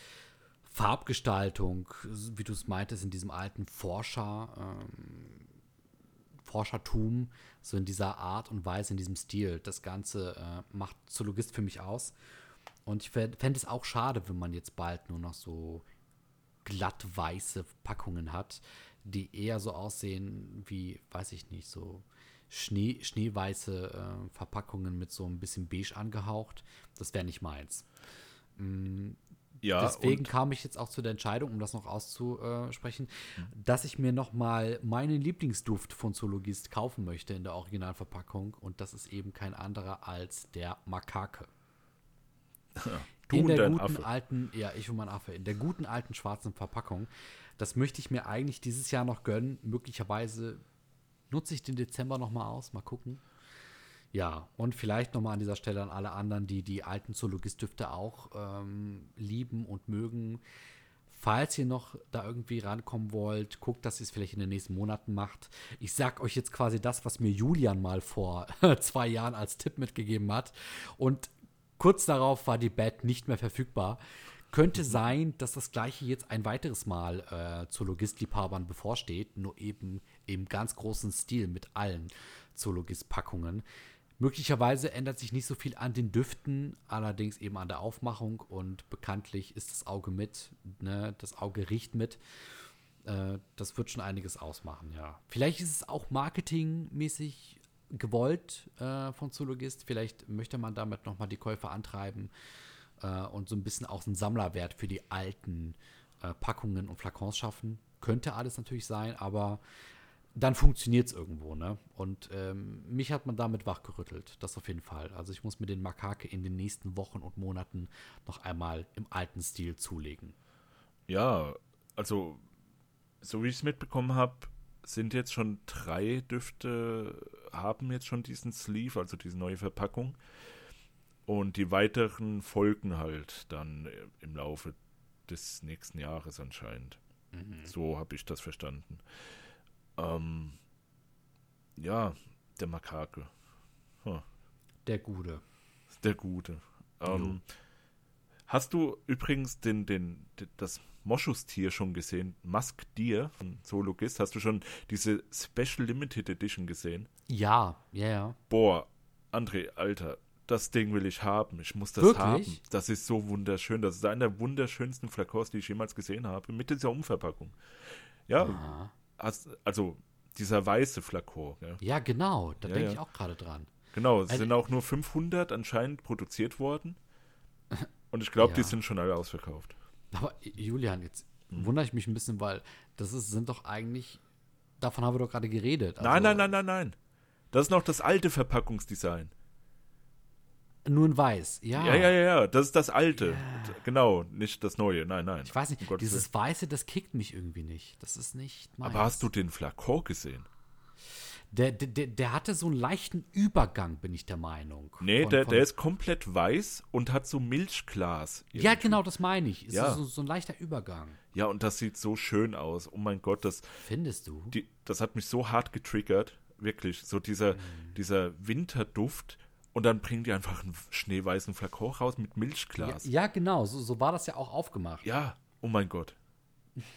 Farbgestaltung, wie du es meintest, in diesem alten Forscher. Ähm, Forschertum, so in dieser Art und Weise, in diesem Stil. Das Ganze äh, macht Zoologist für mich aus. Und ich fände es auch schade, wenn man jetzt bald nur noch so glatt weiße Packungen hat, die eher so aussehen wie, weiß ich nicht, so Schnee, schneeweiße äh, Verpackungen mit so ein bisschen beige angehaucht. Das wäre nicht meins. Mm, Ja, Deswegen kam ich jetzt auch zu der Entscheidung, um das noch auszusprechen, dass ich mir noch mal meinen Lieblingsduft von Zoologist kaufen möchte in der Originalverpackung. Und das ist eben kein anderer als der Makake. du in der guten Affe. alten, ja, ich und mein Affe, in der guten alten schwarzen Verpackung. Das möchte ich mir eigentlich dieses Jahr noch gönnen. Möglicherweise nutze ich den Dezember noch mal aus. Mal gucken. Ja, und vielleicht noch mal an dieser Stelle an alle anderen, die die alten Zoologist-Düfte auch ähm, lieben und mögen. Falls ihr noch da irgendwie rankommen wollt, guckt, dass ihr es vielleicht in den nächsten Monaten macht. Ich sag euch jetzt quasi das, was mir Julian mal vor zwei Jahren als Tipp mitgegeben hat. Und kurz darauf war die Bad nicht mehr verfügbar. Könnte sein, dass das gleiche jetzt ein weiteres Mal äh, Zoologist-Liebhabern bevorsteht, nur eben im ganz großen Stil mit allen Zoologist-Packungen. Möglicherweise ändert sich nicht so viel an den Düften, allerdings eben an der Aufmachung und bekanntlich ist das Auge mit, ne? das Auge riecht mit. Äh, das wird schon einiges ausmachen, ja. Vielleicht ist es auch marketingmäßig gewollt äh, von Zoologist. Vielleicht möchte man damit nochmal die Käufer antreiben äh, und so ein bisschen auch einen Sammlerwert für die alten äh, Packungen und Flakons schaffen. Könnte alles natürlich sein, aber dann funktioniert es irgendwo, ne? Und ähm, mich hat man damit wachgerüttelt, das auf jeden Fall. Also ich muss mir den Makake in den nächsten Wochen und Monaten noch einmal im alten Stil zulegen. Ja, also, so wie ich es mitbekommen habe, sind jetzt schon drei Düfte, haben jetzt schon diesen Sleeve, also diese neue Verpackung. Und die weiteren folgen halt dann äh, im Laufe des nächsten Jahres anscheinend. So habe ich das verstanden. Ähm, ja, der Makake. Der Gute. Der Gute. Ähm, hast du übrigens den, den, den, das Moschustier schon gesehen? Musk Deer von Zoologist. Hast du schon diese Special Limited Edition gesehen? Ja, ja, ja. Boah, André, Alter, das Ding will ich haben. Ich muss das Wirklich? haben. Das ist so wunderschön. Das ist einer der wunderschönsten Flakons, die ich jemals gesehen habe. Mit dieser Umverpackung. Ja, Aha. Hast, also dieser weiße Flakon. Ja. Ja, genau. Da Ja, denke ja. ich auch gerade dran. Genau, es Also- sind auch nur 500 anscheinend produziert worden. Und ich glaube, die sind schon alle ausverkauft. Aber Julian, jetzt Hm. wundere ich mich ein bisschen, weil das ist, sind doch eigentlich, davon haben wir doch gerade geredet. Also nein, nein, nein, nein, nein. Das ist noch das alte Verpackungsdesign. Nur in weiß, ja. Ja, ja, ja, ja. Das ist das alte. Genau, nicht das neue. Nein, nein. Ich weiß nicht, Um dieses Weiße, das kickt mich irgendwie nicht. Das ist nicht Willen. meins. Aber hast du den Flakon gesehen? Der, der, der, hatte so einen leichten Übergang, bin ich der Meinung. Nee, Von- der, von- der ist komplett weiß und hat so Milchglas. Ja, irgendwie. genau, das meine ich. Ist Ja. so, so ein leichter Übergang. Ja, und das sieht so schön aus. Oh mein Gott, das, Findest du? die, das hat mich so hart getriggert. Wirklich. So dieser, Mhm. dieser Winterduft. Und dann bringen die einfach einen schneeweißen Flakon raus mit Ja, Milchglas. ja, genau. So, so war das ja auch aufgemacht. Ja, oh mein Gott.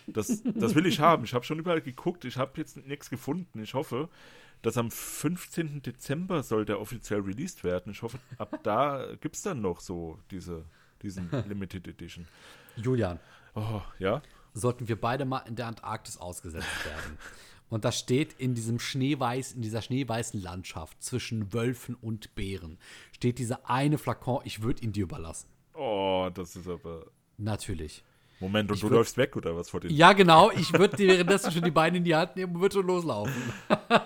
Das, das will ich haben. Ich habe schon überall geguckt. Ich habe jetzt nichts gefunden. Ich hoffe, dass am 15. Dezember soll der offiziell released werden. Ich hoffe, ab da gibt es dann noch so diese, diesen Limited Edition. Julian, Oh, ja? sollten wir beide mal in der Antarktis ausgesetzt werden. Und das steht in diesem Schneeweiß, in dieser schneeweißen Landschaft zwischen Wölfen und Bären, steht dieser eine Flakon, ich würde ihn dir überlassen. Oh, das ist aber. Natürlich. Moment, und Ich du würd- läufst weg oder was vor den. Ja, genau, ich würde dir währenddessen schon die Beine in die Hand nehmen und würde schon loslaufen.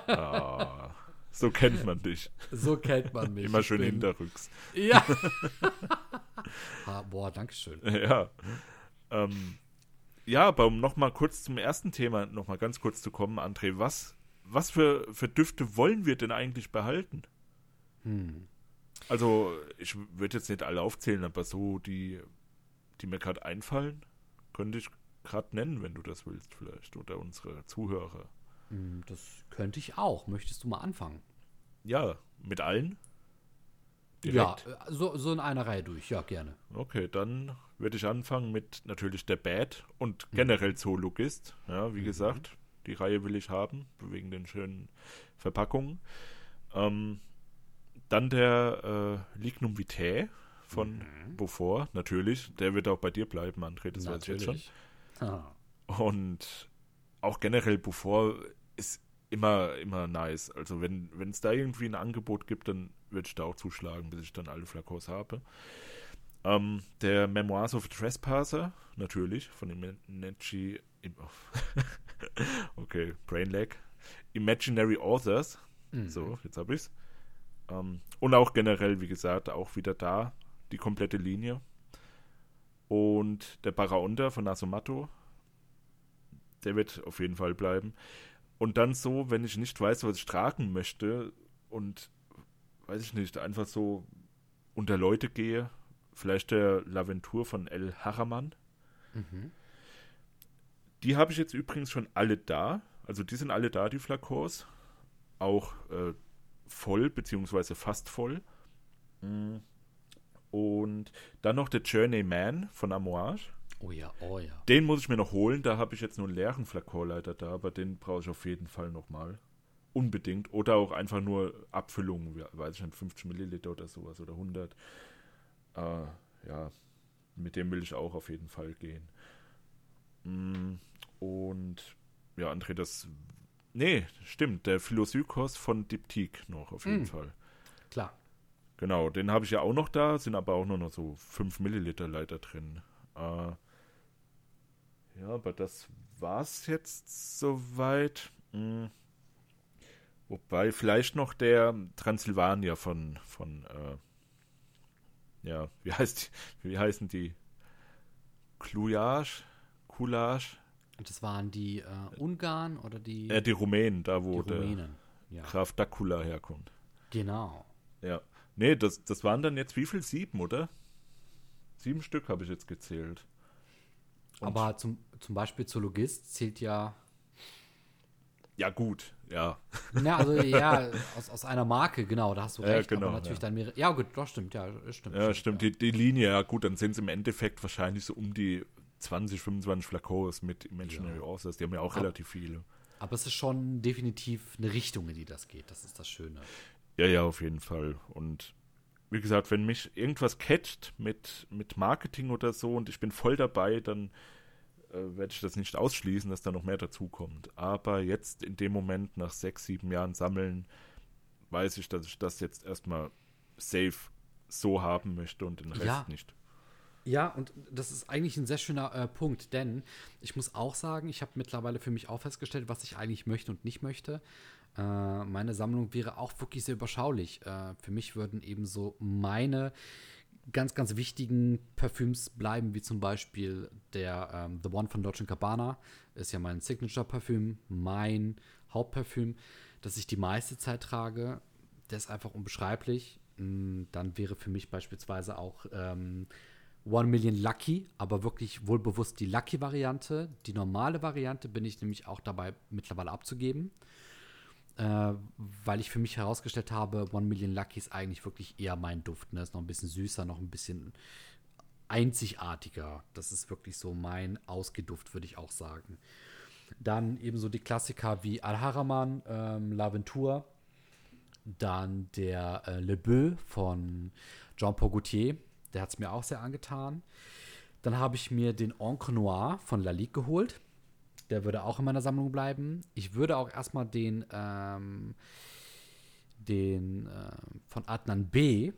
Ah, so kennt man dich. So kennt man mich. Immer schön bin- hinterrücks. Ja. ah, boah, danke schön. Ja. Ähm, ja, aber um nochmal kurz zum ersten Thema nochmal ganz kurz zu kommen, André, was, was für, für Düfte wollen wir denn eigentlich behalten? Hm. Also, ich würde jetzt nicht alle aufzählen, aber so die, die mir gerade einfallen, könnte ich gerade nennen, wenn du das willst, vielleicht. Oder unsere Zuhörer. Hm, Das könnte ich auch. Möchtest du mal anfangen? Ja, mit allen? Ja, äh, so, so in einer Reihe durch. Ja, gerne. Okay, dann würde ich anfangen mit natürlich der Bad und generell Zoologist. Ja, wie gesagt, die Reihe will ich haben, wegen den schönen Verpackungen. Ähm, dann der äh, Lignum Vitae von Beaufort, natürlich. Der wird auch bei dir bleiben, André, das weiß ich jetzt schon. Ah. Und auch generell Beaufort ist immer, immer nice. Also wenn es da irgendwie ein Angebot gibt, dann würde ich da auch zuschlagen, bis ich dann alle Flakons habe. Ähm, der Memoirs of a Trespasser, natürlich, von dem Nechi. okay, Brainlag. Imaginary Authors. Mhm. So, jetzt habe ich's. Ähm, und auch generell, wie gesagt, auch wieder da die komplette Linie. Und der Paraunter von Nasomato, der wird auf jeden Fall bleiben. Und dann so, wenn ich nicht weiß, was ich tragen möchte und weiß ich nicht, einfach so unter Leute gehe, vielleicht der Laventur von El Haraman. Mhm. Die habe ich jetzt übrigens schon alle da. Also die sind alle da, die Flakons. Auch äh, voll, beziehungsweise fast voll. Mhm. Und dann noch der Journeyman von Amouage. Oh ja, oh ja. Den muss ich mir noch holen. Da habe ich jetzt nur einen leeren Flakon leider da, aber den brauche ich auf jeden Fall nochmal. Unbedingt. Oder auch einfach nur Abfüllungen, weiß ich nicht, 50 Milliliter oder sowas oder 100. Äh, ja, mit dem will ich auch auf jeden Fall gehen. Mm, und ja, André, das. Nee, stimmt, der Philosykos von Diptyk noch auf jeden mm. Fall. Klar. Genau, den habe ich ja auch noch da, sind aber auch nur noch so 5 Milliliter Leiter drin. Äh, ja, aber das war's jetzt soweit. Hm. Wobei vielleicht noch der Transsilvania von, von äh, ja, wie heißt die, wie heißen die? Klujage? Kulage? Das waren die äh, Ungarn oder die? Äh, die Rumänen, da wo der ja. Graf Dakula herkommt. Genau. Ja. Nee, das, das waren dann jetzt wie viel? Sieben, oder? Sieben Stück habe ich jetzt gezählt. Und Aber zum, zum Beispiel Zoologist zählt ja. Ja, gut, ja. Ja, also ja, aus, aus einer Marke, genau, da hast du recht. Ja, genau, aber natürlich ja. dann mehrere. Ja, gut, doch, stimmt, ja, stimmt. Ja, stimmt, ja. Die, die Linie, ja, gut, dann sind es im Endeffekt wahrscheinlich so um die 20, 25 Flakons mit Imaginary ja. Authors. Die haben ja auch aber, relativ viele. Aber es ist schon definitiv eine Richtung, in die das geht. Das ist das Schöne. Ja, ja, auf jeden Fall. Und wie gesagt, wenn mich irgendwas catcht mit, mit Marketing oder so und ich bin voll dabei, dann werde ich das nicht ausschließen, dass da noch mehr dazukommt. Aber jetzt in dem Moment, nach sechs, sieben Jahren Sammeln, weiß ich, dass ich das jetzt erstmal safe so haben möchte und den Rest ja. nicht. Ja, und das ist eigentlich ein sehr schöner äh, Punkt, denn ich muss auch sagen, ich habe mittlerweile für mich auch festgestellt, was ich eigentlich möchte und nicht möchte. Äh, meine Sammlung wäre auch wirklich sehr überschaulich. Äh, für mich würden eben so meine ganz, ganz wichtigen Parfüms bleiben, wie zum Beispiel der ähm, The One von Dolce Gabbana. Ist ja mein Signature-Parfüm, mein Hauptparfüm, das ich die meiste Zeit trage. Der ist einfach unbeschreiblich. Mm, dann wäre für mich beispielsweise auch ähm, One Million Lucky, aber wirklich wohlbewusst die Lucky-Variante. Die normale Variante bin ich nämlich auch dabei mittlerweile abzugeben äh, weil ich für mich herausgestellt habe, One Million Lucky ist eigentlich wirklich eher mein Duft. Ne? Ist noch ein bisschen süßer, noch ein bisschen einzigartiger. Das ist wirklich so mein Ausgeduft, würde ich auch sagen. Dann ebenso die Klassiker wie Al-Haraman, ähm, L'Aventure. Dann der äh, Le Beau von Jean-Paul Gaultier. Der hat es mir auch sehr angetan. Dann habe ich mir den Encre Noir von Lalique geholt. Der würde auch in meiner Sammlung bleiben. Ich würde auch erstmal den, ähm, den äh, von Adnan B.,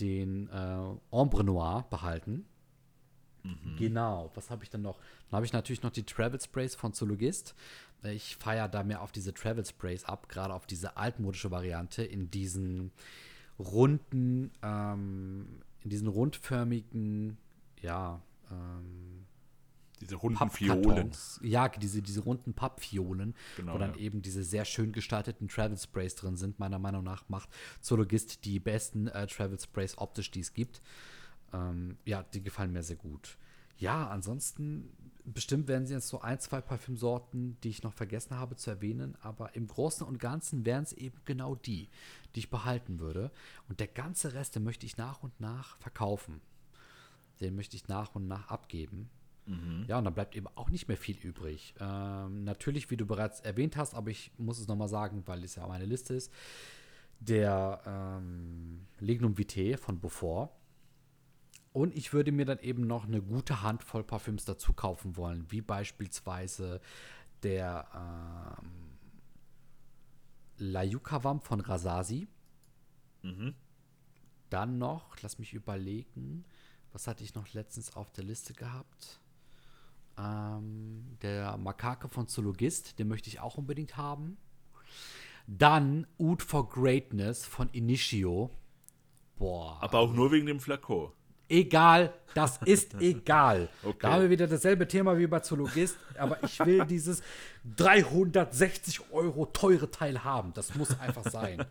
den äh, Ombre Noir behalten. Mhm. Genau, was habe ich dann noch? Dann habe ich natürlich noch die Travel Sprays von Zoologist. Ich feiere da mehr auf diese Travel Sprays ab, gerade auf diese altmodische Variante in diesen runden, ähm, in diesen rundförmigen, ja, ähm, diese runden Fiolen. Ja, diese, diese runden Pappfiolen, genau, wo dann ja. eben diese sehr schön gestalteten Travel Sprays drin sind. Meiner Meinung nach macht Zoologist die besten äh, Travel Sprays optisch, die es gibt. Ähm, ja, die gefallen mir sehr gut. Ja, ansonsten bestimmt werden sie jetzt so ein, zwei Parfümsorten, die ich noch vergessen habe zu erwähnen, aber im Großen und Ganzen wären es eben genau die, die ich behalten würde. Und der ganze Rest, den möchte ich nach und nach verkaufen. Den möchte ich nach und nach abgeben. Mhm. Ja, und dann bleibt eben auch nicht mehr viel übrig. Ähm, natürlich, wie du bereits erwähnt hast, aber ich muss es nochmal sagen, weil es ja meine Liste ist, der ähm, Lignum Vitae von Beaufort. Und ich würde mir dann eben noch eine gute Handvoll Parfüms dazu kaufen wollen, wie beispielsweise der ähm, Layukawam von Rasasi. Mhm. Dann noch, lass mich überlegen, was hatte ich noch letztens auf der Liste gehabt? Ähm, der Makake von Zoologist, den möchte ich auch unbedingt haben. Dann Oud for Greatness von Initio. Boah. Aber auch nur wegen dem Flakon. Egal, das ist egal. Okay. Da haben wir wieder dasselbe Thema wie bei Zoologist, aber ich will dieses 360 Euro teure Teil haben. Das muss einfach sein.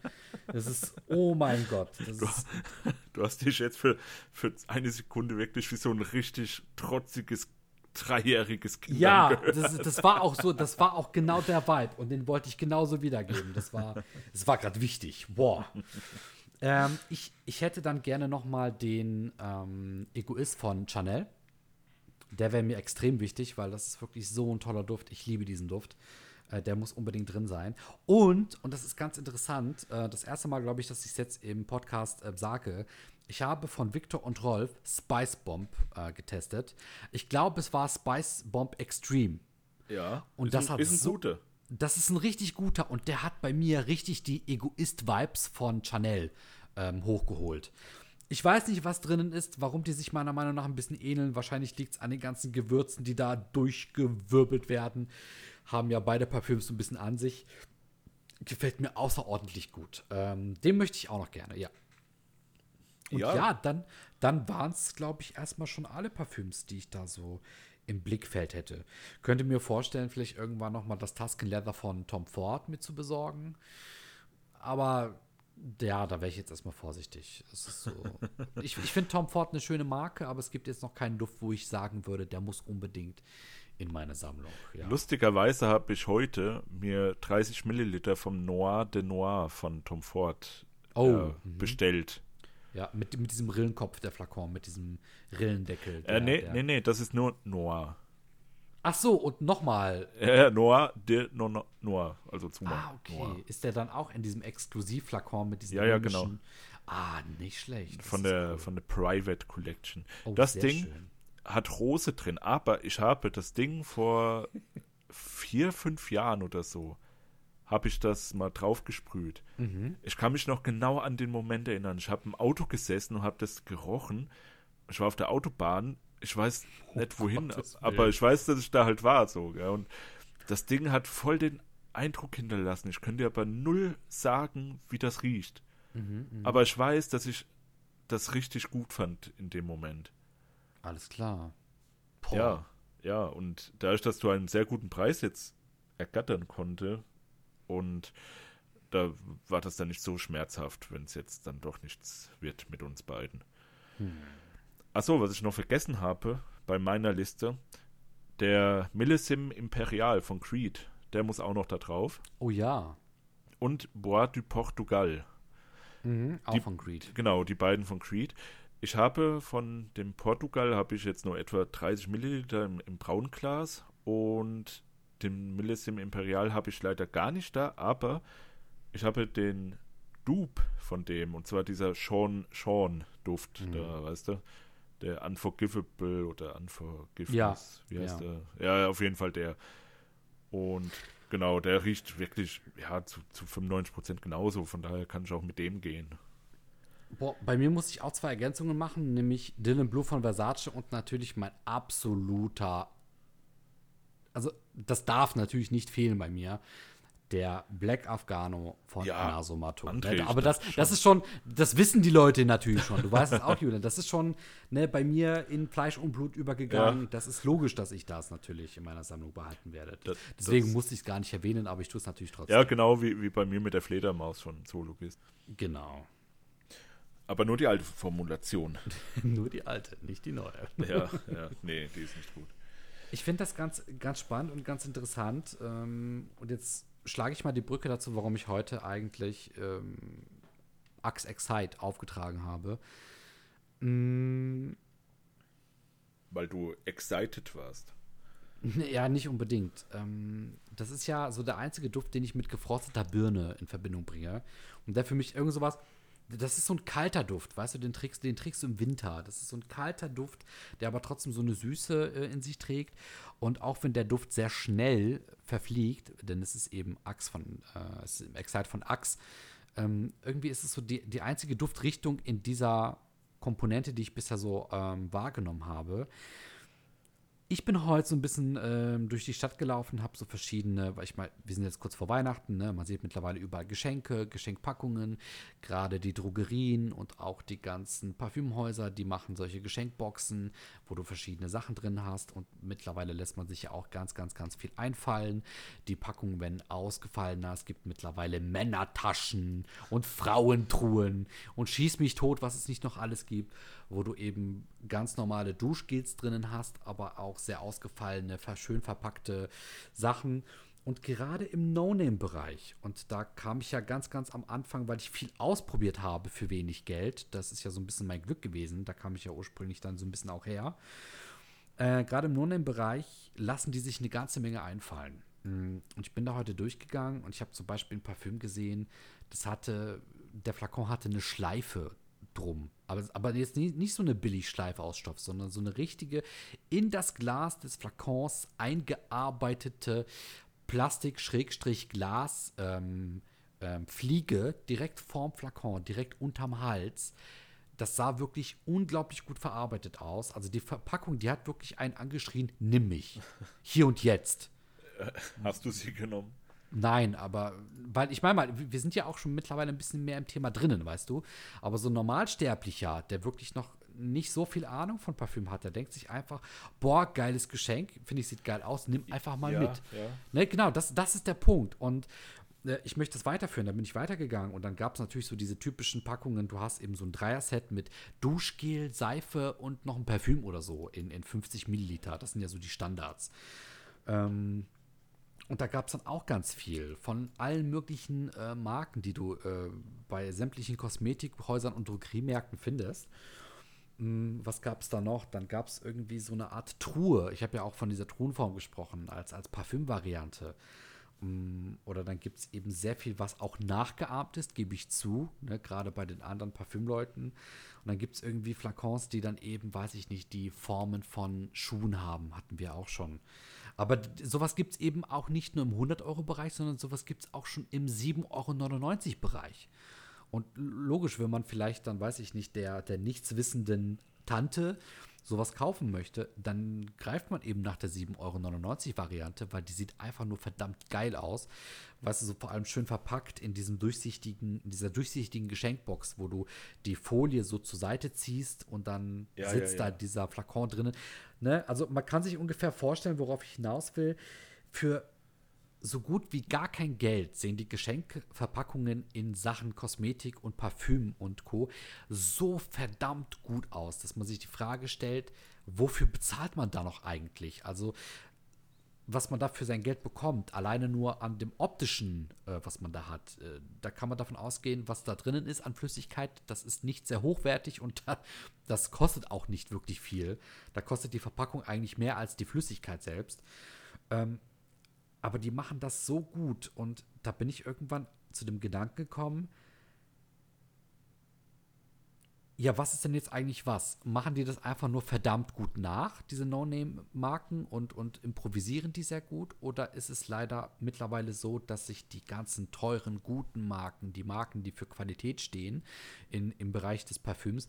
Das ist, oh mein Gott. Ist, Du hast dich jetzt für, für eine Sekunde wirklich wie so ein richtig trotziges, dreijähriges Kind ja, das, das war auch so, das war auch genau der Vibe und den wollte ich genauso wiedergeben. Das war, das war gerade wichtig. Boah. Ähm, ich, ich hätte dann gerne noch mal den ähm, Egoist von Chanel. Der wäre mir extrem wichtig, weil das ist wirklich so ein toller Duft. Ich liebe diesen Duft. Äh, der muss unbedingt drin sein. Und, und das ist ganz interessant, äh, das erste Mal, glaube ich, dass ich es jetzt im Podcast äh, sage, ich habe von Victor und Rolf Spice Bomb äh, getestet. Ich glaube, es war Spice Bomb Extreme. Ja, Und das ein, hat ist ein so- guter. Das ist ein richtig guter und der hat bei mir richtig die Egoist-Vibes von Chanel ähm, hochgeholt. Ich weiß nicht, was drinnen ist, warum die sich meiner Meinung nach ein bisschen ähneln. Wahrscheinlich liegt es an den ganzen Gewürzen, die da durchgewirbelt werden. Haben ja beide Parfüms so ein bisschen an sich. Gefällt mir außerordentlich gut. Ähm, den möchte ich auch noch gerne, ja. Und ja, Ja. dann, dann waren es, glaube ich, erstmal schon alle Parfüms, die ich da so im Blickfeld hätte. Könnte mir vorstellen, vielleicht irgendwann noch mal das Tuscan Leather von Tom Ford mit zu besorgen. Aber ja, da wäre ich jetzt erstmal vorsichtig. So. ich ich finde Tom Ford eine schöne Marke, aber es gibt jetzt noch keinen Duft, wo ich sagen würde, der muss unbedingt in meine Sammlung. Ja. Lustigerweise habe ich heute mir 30 Milliliter vom Noir de Noir von Tom Ford Oh, äh, bestellt. Ja, mit, mit diesem Rillenkopf der Flakon, mit diesem Rillendeckel. Der, Äh, nee, der, nee, nee, das ist nur Noir. Ach so, und nochmal. Äh, Noir de no, no, Noir, also zu Ah, okay. Noir. Ist der dann auch in diesem Exklusivflakon mit diesen Ja, ja, genau. Ah, nicht schlecht. Das Von der, cool. von der Private Collection. Oh, das Ding schön. hat Rose drin, aber ich habe das Ding vor vier, fünf Jahren oder so, habe ich das mal drauf gesprüht. Mhm. Ich kann mich noch genau an den Moment erinnern. Ich habe im Auto gesessen und habe das gerochen. Ich war auf der Autobahn. Ich weiß nicht wohin, Gottes Willen. aber ich weiß, dass ich da halt war. So, gell? Und das Ding hat voll den Eindruck hinterlassen. Ich könnte dir aber null sagen, wie das riecht. Mhm, Aber ich weiß, dass ich das richtig gut fand in dem Moment. Alles klar. Boah. Ja, ja. Und dadurch, dass du einen sehr guten Preis jetzt ergattern konnte und da war das dann nicht so schmerzhaft, wenn es jetzt dann doch nichts wird mit uns beiden. Achso, was ich noch vergessen habe bei meiner Liste, der Millissim Imperial von Creed, der muss auch noch da drauf. Oh ja. Und Bois du Portugal. Mhm, auch Die- von Creed. Genau, die beiden von Creed. Ich habe von dem Portugal habe ich jetzt nur etwa 30 Milliliter im, im Braunglas und den Millissim Imperial habe ich leider gar nicht da, aber ich habe den Dupe von dem und zwar dieser Sean Sean Duft Mhm. da, weißt du? Der Unforgivable oder Unforgiveness. Ja, Wie heißt ja. der? Ja, auf jeden Fall der. Und genau, der riecht wirklich ja zu, zu 95% genauso, von daher kann ich auch mit dem gehen. Boah, bei mir muss ich auch zwei Ergänzungen machen, nämlich Dylan Blue von Versace und natürlich mein absoluter, also das darf natürlich nicht fehlen bei mir, der Black Afghano von Ja, Nasomato. Ne, aber das das, das ist schon, das wissen die Leute natürlich schon. Du weißt es auch, Julian. Das ist schon ne, bei mir in Fleisch und Blut übergegangen. Ja. Das ist logisch, dass ich das natürlich in meiner Sammlung behalten werde. Das- Deswegen musste ich es gar nicht erwähnen, aber ich tue es natürlich trotzdem. Ja, genau wie, wie bei mir mit der Fledermaus von Zoologist. Genau. Aber nur die alte Formulation. Nur die alte, nicht die neue. ja, ja, nee, die ist nicht gut. Ich finde das ganz, ganz spannend und ganz interessant. Ähm, und jetzt schlage ich mal die Brücke dazu, warum ich heute eigentlich ähm, Axe Excite aufgetragen habe. Mm, Weil du excited warst. ja, nicht unbedingt. Ähm, das ist ja so der einzige Duft, den ich mit gefrosteter Birne in Verbindung bringe. Und der für mich irgend sowas das ist so ein kalter Duft, weißt du, den trägst, den trägst du im Winter. Das ist so ein kalter Duft, der aber trotzdem so eine Süße äh, in sich trägt. Und auch wenn der Duft sehr schnell verfliegt, denn es ist eben Axe von, äh, es ist Excite von Axe, ähm, irgendwie ist es so die, die einzige Duftrichtung in dieser Komponente, die ich bisher so ähm, wahrgenommen habe. Ich bin heute so ein bisschen ähm, durch die Stadt gelaufen, habe so verschiedene, weil ich mal, wir sind jetzt kurz vor Weihnachten, ne? man sieht mittlerweile überall Geschenke, Geschenkpackungen, gerade die Drogerien und auch die ganzen Parfümhäuser, die machen solche Geschenkboxen, wo du verschiedene Sachen drin hast und mittlerweile lässt man sich ja auch ganz, ganz, ganz viel einfallen. Die Packungen werden ausgefallener, es gibt mittlerweile Männertaschen und Frauentruhen und schieß mich tot, was es nicht noch alles gibt wo du eben ganz normale Duschgels drinnen hast, aber auch sehr ausgefallene, schön verpackte Sachen. Und gerade im No-Name-Bereich, und da kam ich ja ganz, ganz am Anfang, weil ich viel ausprobiert habe für wenig Geld. Das ist ja so ein bisschen mein Glück gewesen. Da kam ich ja ursprünglich dann so ein bisschen auch her. Äh, gerade im No-Name-Bereich lassen die sich eine ganze Menge einfallen. Mm, und ich bin da heute durchgegangen und ich habe zum Beispiel ein Parfüm gesehen, das hatte, der Flakon hatte eine Schleife drum. Aber, aber jetzt nicht, nicht so eine Billigschleife aus Stoff, sondern so eine richtige in das Glas des Flakons eingearbeitete Plastik-Glas ähm, ähm, Fliege direkt vorm Flakon, direkt unterm Hals. Das sah wirklich unglaublich gut verarbeitet aus. Also die Verpackung, die hat wirklich einen angeschrien, nimm mich. Hier und jetzt. Hast du sie genommen? Nein, aber, weil ich meine mal, wir sind ja auch schon mittlerweile ein bisschen mehr im Thema drinnen, weißt du. Aber so ein Normalsterblicher, der wirklich noch nicht so viel Ahnung von Parfüm hat, der denkt sich einfach, boah, geiles Geschenk, finde ich, sieht geil aus, nimm einfach mal ja, mit. Ja. Ne, genau, das, das ist der Punkt. Und äh, ich möchte das weiterführen, da bin ich weitergegangen und dann gab es natürlich so diese typischen Packungen, du hast eben so ein Dreier-Set mit Duschgel, Seife und noch ein Parfüm oder so in, in 50 Milliliter, das sind ja so die Standards. Ähm, und da gab es dann auch ganz viel von allen möglichen äh, Marken, die du äh, bei sämtlichen Kosmetikhäusern und Drogeriemärkten findest. Hm, was gab es da noch? Dann gab es irgendwie so eine Art Truhe. Ich habe ja auch von dieser Truhenform gesprochen, als, als Parfümvariante. Hm, oder dann gibt es eben sehr viel, was auch nachgeahmt ist, gebe ich zu, ne, gerade bei den anderen Parfümleuten. Und dann gibt es irgendwie Flakons, die dann eben, weiß ich nicht, die Formen von Schuhen haben, hatten wir auch schon. Aber sowas gibt es eben auch nicht nur im 100-Euro-Bereich, sondern sowas gibt es auch schon im 7,99-Euro-Bereich. Und logisch, wenn man vielleicht dann, weiß ich nicht, der, der nichtswissenden Tante sowas kaufen möchte, dann greift man eben nach der 7,99 Euro Variante, weil die sieht einfach nur verdammt geil aus. Weißt du, so vor allem schön verpackt in diesem durchsichtigen, in dieser durchsichtigen Geschenkbox, wo du die Folie so zur Seite ziehst und dann ja, sitzt ja, ja. da dieser Flakon drinnen. Ne? Also man kann sich ungefähr vorstellen, worauf ich hinaus will. Für so gut wie gar kein Geld sehen die Geschenkverpackungen in Sachen Kosmetik und Parfüm und Co. so verdammt gut aus, dass man sich die Frage stellt, wofür bezahlt man da noch eigentlich? Also was man da für sein Geld bekommt, alleine nur an dem optischen, äh, was man da hat. Äh, da kann man davon ausgehen, was da drinnen ist an Flüssigkeit, das ist nicht sehr hochwertig und da, das kostet auch nicht wirklich viel. Da kostet die Verpackung eigentlich mehr als die Flüssigkeit selbst. Ähm, aber die machen das so gut und da bin ich irgendwann zu dem Gedanken gekommen, ja, was ist denn jetzt eigentlich was? Machen die das einfach nur verdammt gut nach, diese No-Name-Marken, und, und improvisieren die sehr gut? Oder ist es leider mittlerweile so, dass sich die ganzen teuren, guten Marken, die Marken, die für Qualität stehen, in, im Bereich des Parfüms,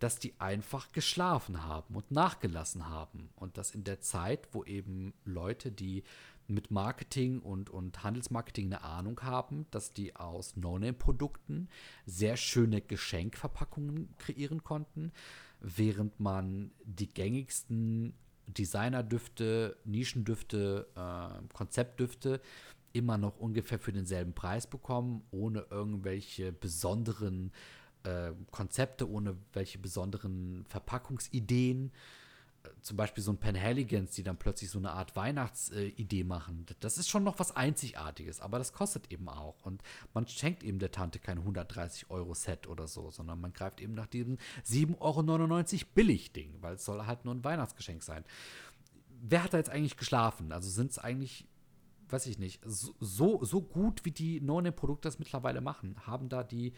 dass die einfach geschlafen haben und nachgelassen haben? Und dass in der Zeit, wo eben Leute, die mit Marketing und, und Handelsmarketing eine Ahnung haben, dass die aus No-Name-Produkten sehr schöne Geschenkverpackungen kreieren konnten, während man die gängigsten Designerdüfte, Nischendüfte, äh, Konzeptdüfte immer noch ungefähr für denselben Preis bekommen, ohne irgendwelche besonderen äh, Konzepte, ohne welche besonderen Verpackungsideen zum Beispiel so ein Penhaligans, die dann plötzlich so eine Art Weihnachtsidee machen. Das ist schon noch was Einzigartiges, aber das kostet eben auch. Und man schenkt eben der Tante kein 130-Euro-Set oder so, sondern man greift eben nach diesem 7,99 Euro Billig-Ding, weil es soll halt nur ein Weihnachtsgeschenk sein. Wer hat da jetzt eigentlich geschlafen? Also sind es eigentlich, weiß ich nicht, so, so gut wie die No-Name-Produkte das mittlerweile machen, haben da die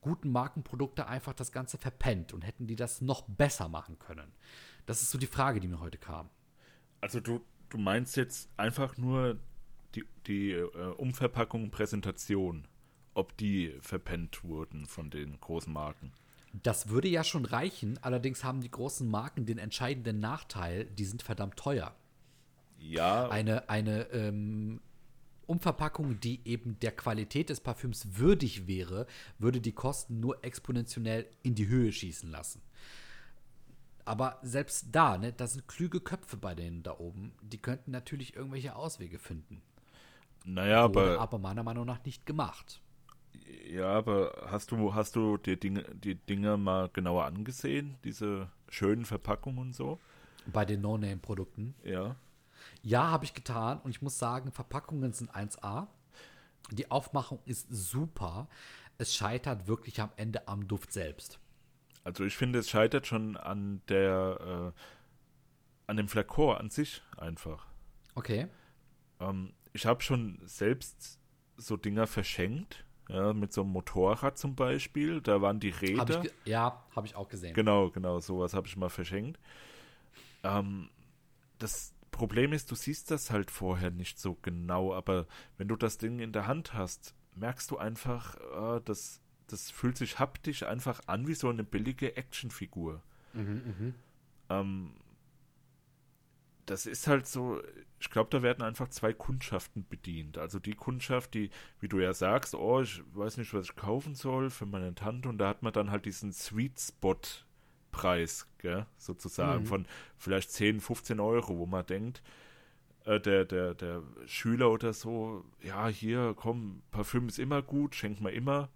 guten Markenprodukte einfach das Ganze verpennt und hätten die das noch besser machen können? Das ist so die Frage, die mir heute kam. Also du, du meinst jetzt einfach nur die, die äh, Umverpackung Präsentation, ob die verpennt wurden von den großen Marken. Das würde ja schon reichen, allerdings haben die großen Marken den entscheidenden Nachteil, die sind verdammt teuer. Ja. Eine, eine ähm, Umverpackung, die eben der Qualität des Parfüms würdig wäre, würde die Kosten nur exponentiell in die Höhe schießen lassen. Aber selbst da, ne, da sind klüge Köpfe bei denen da oben. Die könnten natürlich irgendwelche Auswege finden. Naja, Wurde aber, aber meiner Meinung nach nicht gemacht. ja, aber hast du, hast du die Dinge, die Dinge mal genauer angesehen? Diese schönen Verpackungen und so? Bei den No-Name-Produkten. Ja. Ja, habe ich getan und ich muss sagen, Verpackungen sind 1A. Die Aufmachung ist super. Es scheitert wirklich am Ende am Duft selbst. Also ich finde, es scheitert schon an der, äh, an dem Flakor an sich einfach. Okay. Ähm, ich habe schon selbst so Dinger verschenkt, ja, mit so einem Motorrad zum Beispiel. Da waren die Hab Räder. ge- ja, habe ich auch gesehen. Genau, genau, sowas habe ich mal verschenkt. Ähm, das Problem ist, du siehst das halt vorher nicht so genau, aber wenn du das Ding in der Hand hast, merkst du einfach, äh, das, das fühlt sich haptisch einfach an wie so eine billige Actionfigur. Mhm, Ähm, das ist halt so, ich glaube, da werden einfach zwei Kundschaften bedient. Also die Kundschaft, die, wie du ja sagst, oh, ich weiß nicht, was ich kaufen soll für meine Tante, und da hat man dann halt diesen Sweet Spot Preis, gell, sozusagen, Mhm. von vielleicht 10, 15 Euro, wo man denkt, äh, der, der, der Schüler oder so, ja, hier, komm, Parfüm ist immer gut, schenkt man immer.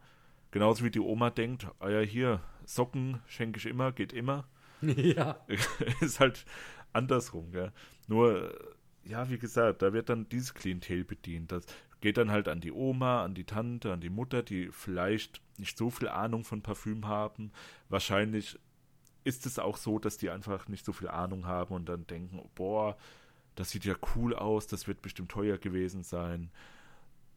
Genauso wie die Oma denkt, ah ja, hier, Socken schenke ich immer, geht immer. ja. ist halt andersrum, gell. Nur, ja, wie gesagt, da wird dann dieses Klientel bedient. Das geht dann halt an die Oma, an die Tante, an die Mutter, die vielleicht nicht so viel Ahnung von Parfüm haben. Wahrscheinlich ist es auch so, dass die einfach nicht so viel Ahnung haben und dann denken, boah, das sieht ja cool aus, das wird bestimmt teuer gewesen sein.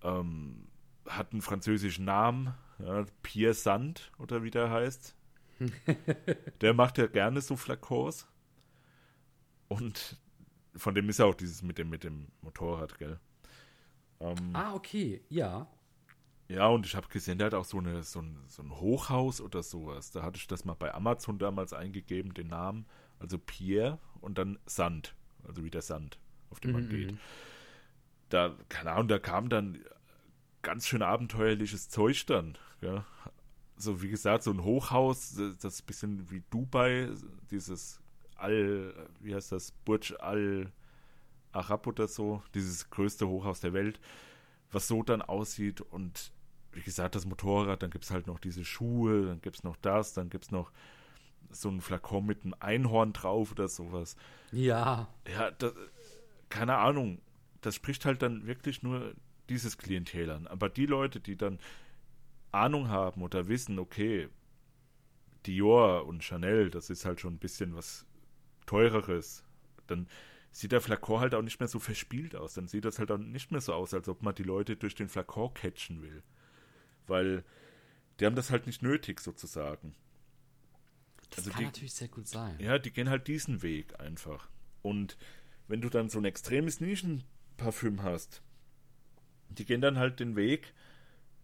Ähm, hat einen französischen Namen, ja, Pierre Sand oder wie der heißt. der macht ja gerne so Flakons. Und von dem ist ja auch dieses mit dem, mit dem Motorrad, gell? Ähm, Ah, okay, ja. Ja, und ich habe gesehen, der hat auch so, eine, so, ein, so ein Hochhaus oder sowas. Da hatte ich das mal bei Amazon damals eingegeben, den Namen. Also Pierre und dann Sand. Also wie der Sand, auf dem man Mhm, geht. mhm. Da, keine Ahnung, da kam dann ganz schön abenteuerliches Zeug dann. Ja. So wie gesagt, so ein Hochhaus, das das ist ein bisschen wie Dubai, dieses Al, wie heißt das, Burj Al Arab oder so, dieses größte Hochhaus der Welt, was so dann aussieht und wie gesagt, das Motorrad, dann gibt es halt noch diese Schuhe, dann gibt es noch das, dann gibt es noch so ein Flakon mit einem Einhorn drauf oder sowas. Ja. Ja, das, keine Ahnung. Das spricht halt dann wirklich nur dieses Klientel an. Aber die Leute, die dann Ahnung haben oder wissen, okay, Dior und Chanel, das ist halt schon ein bisschen was teureres, dann sieht der Flakon halt auch nicht mehr so verspielt aus. Dann sieht das halt auch nicht mehr so aus, als ob man die Leute durch den Flakon catchen will. Weil die haben das halt nicht nötig, sozusagen. Das Also kann die- natürlich sehr gut sein. Ja, die gehen halt diesen Weg einfach. Und wenn du dann so ein extremes Nischenparfüm hast, die gehen dann halt den Weg,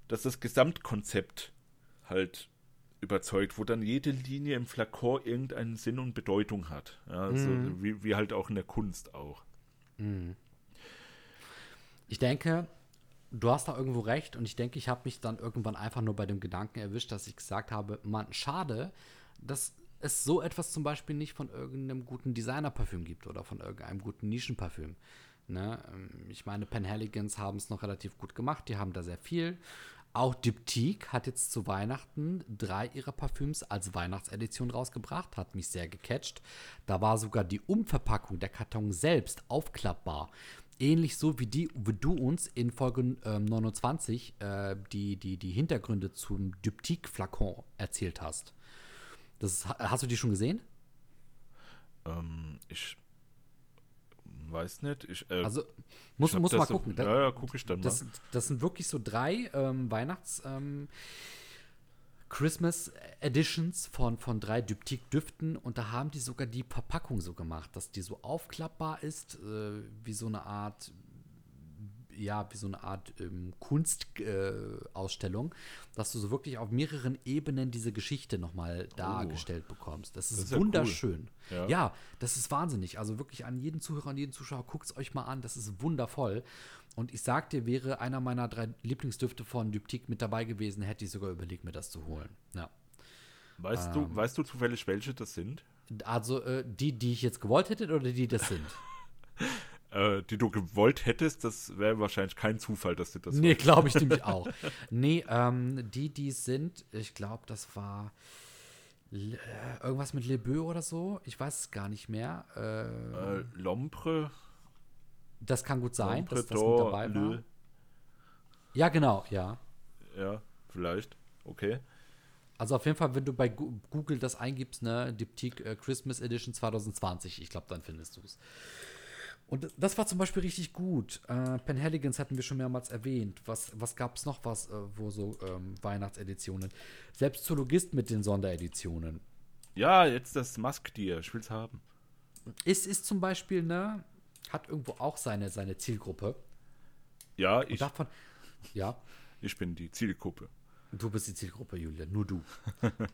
dass das Gesamtkonzept halt überzeugt, wo dann jede Linie im Flakon irgendeinen Sinn und Bedeutung hat. Ja, also Mhm. wie, wie halt auch in der Kunst auch. Ich denke, du hast da irgendwo recht und ich denke, ich habe mich dann irgendwann einfach nur bei dem Gedanken erwischt, dass ich gesagt habe, Mann, schade, dass es so etwas zum Beispiel nicht von irgendeinem guten Designer-Parfüm gibt oder von irgendeinem guten Nischenparfüm. Ne? Ähm, Ich meine, Penhaligans haben es noch relativ gut gemacht, die haben da sehr viel. Auch Diptyque hat jetzt zu Weihnachten drei ihrer Parfüms als Weihnachtsedition rausgebracht, hat mich sehr gecatcht. Da war sogar die Umverpackung, der Karton selbst, aufklappbar. Ähnlich so wie die, wie du uns in Folge ähm, 29 äh, die, die, die Hintergründe zum Diptyque-Flakon erzählt hast. Das, ha- hast du die schon gesehen? Ähm, ich weiß nicht. Ich, äh, Also, muss, muss mal so- gucken. Da- Ja, ja, gucke ich dann Das, mal. das sind wirklich so drei ähm, Weihnachts. Ähm, Christmas Editions von, von drei Dyptik-Düften und da haben die sogar die Verpackung so gemacht, dass die so aufklappbar ist, äh, wie so eine Art, ja, wie so eine Art ähm, Kunstausstellung, äh, dass du so wirklich auf mehreren Ebenen diese Geschichte nochmal dargestellt bekommst. Das ist, Das ist ja wunderschön. cool. Ja. Ja. das ist wahnsinnig. Also wirklich an jeden Zuhörer, an jeden Zuschauer, guckt es euch mal an. Das ist wundervoll. Und ich sag dir, wäre einer meiner drei Lieblingsdüfte von Dyptik mit dabei gewesen, hätte ich sogar überlegt, mir das zu holen. Ja. Weißt, Ähm. du, weißt du zufällig, welche das sind? Also äh, die, die ich jetzt gewollt hätte oder die das sind? Äh, die du gewollt hättest, das wäre wahrscheinlich kein Zufall, dass du das nee, glaube ich nämlich auch. Nee, ähm, die, die sind, ich glaube, das war äh, irgendwas mit Le Beau oder so. Ich weiß es gar nicht mehr. Äh, äh, Lompre, das kann gut sein, Lompre dass das mit dabei war. Le, Ja, genau, ja. ja, vielleicht, okay. Also auf jeden Fall, wenn du bei Google das eingibst, ne, Diptyque äh, Christmas Edition 2020, ich glaube, dann findest du es. Und das war zum Beispiel richtig gut. Äh, Penhaligons hatten wir schon mehrmals erwähnt. Was, was gab es noch was, äh, wo so ähm, Weihnachtseditionen? Selbst Zoologist mit den Sondereditionen. Ja, jetzt das Musk-Tier, ich will's haben. Ist, ist zum Beispiel, ne, hat irgendwo auch seine, seine Zielgruppe. Ja, Und ich, davon, ja, ich bin die Zielgruppe. Du bist die Zielgruppe, Julia, nur du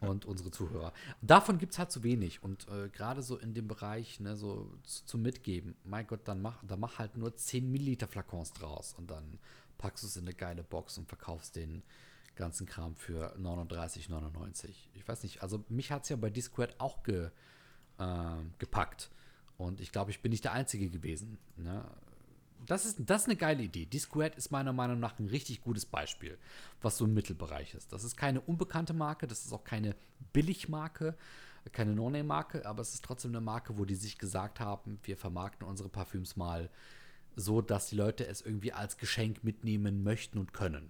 und unsere Zuhörer. Davon gibt es halt zu wenig. Und äh, gerade so in dem Bereich, ne, so zu, zum Mitgeben, mein Gott, dann mach, dann mach halt nur 10 Milliliter Flakons draus und dann packst du es in eine geile Box und verkaufst den ganzen Kram für 39,99. Ich weiß nicht, also mich hat es ja bei Discord auch ge, äh, gepackt. Und ich glaube, ich bin nicht der Einzige gewesen. Ne? Das ist, das ist eine geile Idee. Discord ist meiner Meinung nach ein richtig gutes Beispiel, was so im Mittelbereich ist. Das ist keine unbekannte Marke, das ist auch keine Billigmarke, keine No-Name-Marke, aber es ist trotzdem eine Marke, wo die sich gesagt haben, wir vermarkten unsere Parfüms mal so, dass die Leute es irgendwie als Geschenk mitnehmen möchten und können.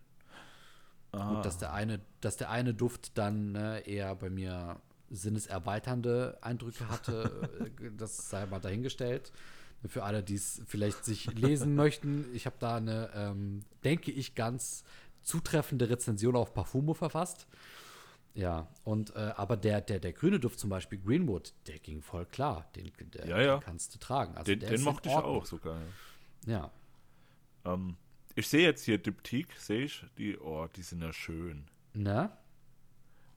Gut, dass der eine, dass der eine Duft dann ne, eher bei mir sinneserweiternde Eindrücke hatte, äh, das sei mal dahingestellt. Für alle, die es vielleicht sich lesen möchten, ich habe da eine, ähm, denke ich, ganz zutreffende Rezension auf Parfumo verfasst. Ja, und äh, aber der, der, der grüne Duft zum Beispiel, Greenwood, der ging voll klar. Den, der, Ja, ja. den kannst du tragen. Also Den, den mochte ich auch sogar. Ja. Ja. Ähm, ich sehe jetzt hier Diptyque, sehe ich. Die, oh, die sind ja schön. Ne?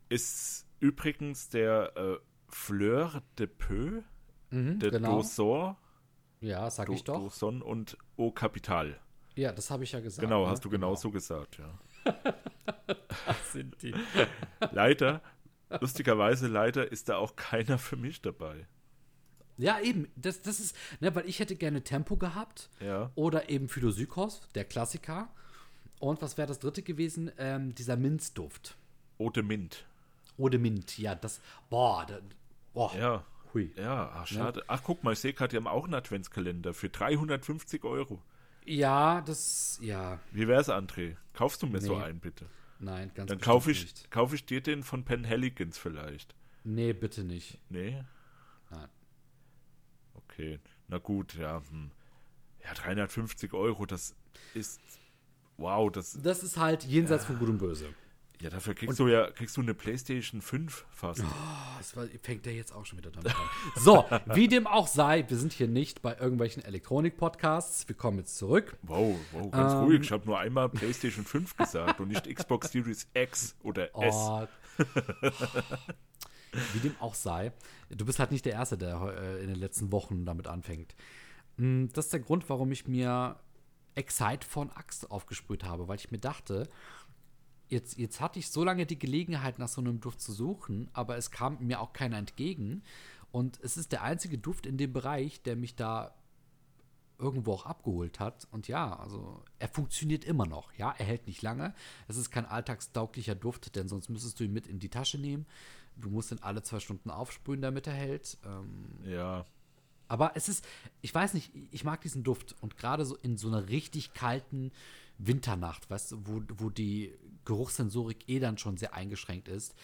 Ist übrigens der äh, Fleur de Peu, Mhm, der genau. Dosor, Ja, sag Do, ich doch. Doson und Au Capital. Ja, das habe ich ja gesagt. Genau, ne? hast du genauso gesagt, ja. Das sind die. Leider, lustigerweise, leider ist da auch keiner für mich dabei. Ja, eben. Das, das ist, ne, weil ich hätte gerne Tempo gehabt. Ja. Oder eben Philosykos, der Klassiker. Und was wäre das dritte gewesen? Ähm, dieser Minzduft. Ote Mint. Oder Mint. Ja, das. Boah, da, boah. Ja. Hui. Ja, ach, schade. Ach, guck mal, ich sehe gerade, die haben auch einen Adventskalender für 350 Euro. Ja, das. Ja, Wie wär's, André? Kaufst du mir so Nee. einen, bitte? nein, ganz Dann kaufe ich, nicht. kauf ich dir den von Penhaligons vielleicht. Nee, bitte nicht. Nee? Nein. Okay. Na gut, ja. Hm. Ja, 350 Euro, das ist. Wow, das. Das ist halt jenseits von Gut und Böse. Ja, dafür kriegst du ja kriegst du eine PlayStation 5 fast. Oh, das war, fängt der jetzt auch schon wieder damit an. So, wie dem auch sei, wir sind hier nicht bei irgendwelchen Elektronik-Podcasts. Wir kommen jetzt zurück. Wow, wow, ganz Ähm. ruhig. Ich habe nur einmal PlayStation 5 gesagt und nicht Xbox Series X oder S. Oh. Wie dem auch sei, du bist halt nicht der Erste, der äh, in den letzten Wochen damit anfängt. Mm, Das ist der Grund, warum ich mir Excite von Axe aufgesprüht habe, weil ich mir dachte, jetzt, jetzt hatte ich so lange die Gelegenheit, nach so einem Duft zu suchen, aber es kam mir auch keiner entgegen. Und es ist der einzige Duft in dem Bereich, der mich da irgendwo auch abgeholt hat. Und ja, also er funktioniert immer noch. Ja, er hält nicht lange. Es ist kein alltagstauglicher Duft, denn sonst müsstest du ihn mit in die Tasche nehmen. Du musst ihn alle zwei Stunden aufsprühen, damit er hält. Ähm, Ja. aber es ist, ich weiß nicht, ich mag diesen Duft. Und gerade so in so einer richtig kalten Winternacht, weißt du, wo, wo die Geruchssensorik eh dann schon sehr eingeschränkt ist,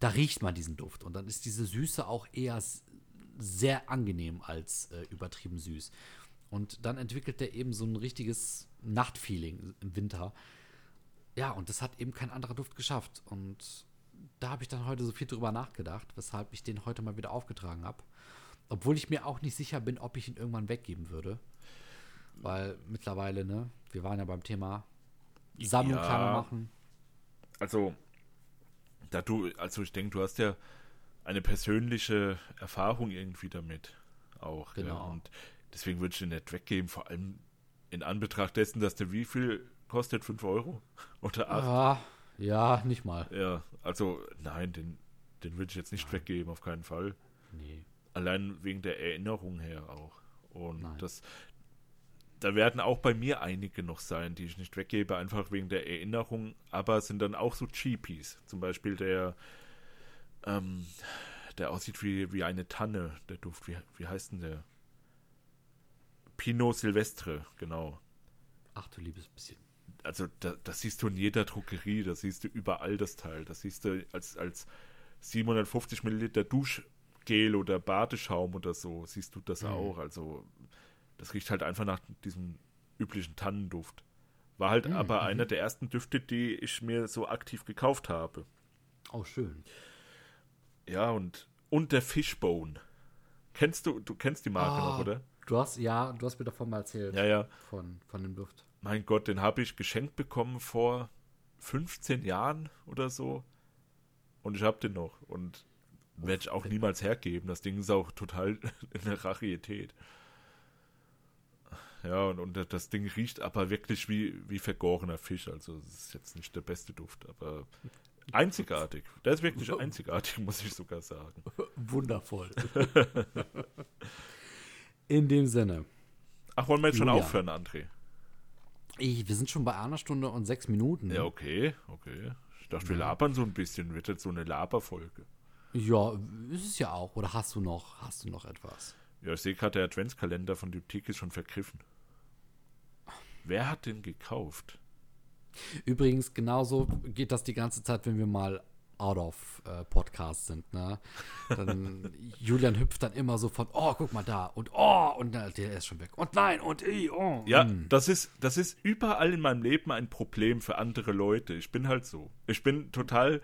da riecht man diesen Duft. Und dann ist diese Süße auch eher sehr angenehm als äh, übertrieben süß. Und dann entwickelt er eben so ein richtiges Nachtfeeling im Winter. Ja, und das hat eben kein anderer Duft geschafft. Und da habe ich dann heute so viel drüber nachgedacht, weshalb ich den heute mal wieder aufgetragen habe. Obwohl ich mir auch nicht sicher bin, ob ich ihn irgendwann weggeben würde. Weil mittlerweile, ne, wir waren ja beim Thema Sammlung Ja. machen. Also, da du, also ich denke, du hast ja eine persönliche Erfahrung irgendwie damit auch. Ja, Genau. und deswegen würde ich den nicht weggeben, vor allem in Anbetracht dessen, dass der wie viel kostet? 5 Euro? Oder 8? Ah, ja, nicht mal. Ja, also nein, den, den würde ich jetzt nicht weggeben, auf keinen Fall. Nee. Allein wegen der Erinnerung her auch. Und Nein. das, da werden auch bei mir einige noch sein, die ich nicht weggebe, einfach wegen der Erinnerung, aber sind dann auch so Cheapies. Zum Beispiel der, ähm, der aussieht wie, wie eine Tanne, der Duft. Wie, wie heißt denn der? Pinot Silvestre, genau. Ach du liebes bisschen. Also da, das siehst du in jeder Drogerie, das siehst du überall das Teil. Das siehst du als, als 750 Milliliter Duschgel oder Badeschaum oder so, siehst du das Mhm. auch. Also das riecht halt einfach nach diesem üblichen Tannenduft. War halt Mhm, aber einer der ersten Düfte, die ich mir so aktiv gekauft habe. Oh, schön. Ja, und, und der Fishbone. Kennst du, du kennst die Marke Ah, noch, oder? Du hast, ja, du hast mir davon mal erzählt. Ja, ja. Von, von dem Duft. Mein Gott, den habe ich geschenkt bekommen vor 15 Jahren oder so. Und ich habe den noch. Und werde ich auch niemals hergeben. Das Ding ist auch total eine Rarität. Ja, und, und das Ding riecht aber wirklich wie, wie vergorener Fisch. Also es ist jetzt nicht der beste Duft, aber einzigartig. Der ist wirklich einzigartig, muss ich sogar sagen. Wundervoll. In dem Sinne. Ach, wollen wir jetzt schon Julia. aufhören, André? Ich, wir sind schon bei einer Stunde und sechs Minuten. Ja, okay, okay. Ich dachte, wir labern so ein bisschen. Wird jetzt so eine Laberfolge. Ja, ist es ja auch. Oder hast du noch, hast du noch etwas? Ja, ich sehe gerade, der Adventskalender von Diptyque ist schon vergriffen. Wer hat den gekauft? Übrigens, genauso geht das die ganze Zeit, wenn wir mal out of äh, Podcast sind. Ne? Dann Julian hüpft dann immer so von, oh, guck mal da und oh, und der ist schon weg. Und nein, und i, oh. Ja, mm. das ist, das ist überall in meinem Leben ein Problem für andere Leute. Ich bin halt so. Ich bin total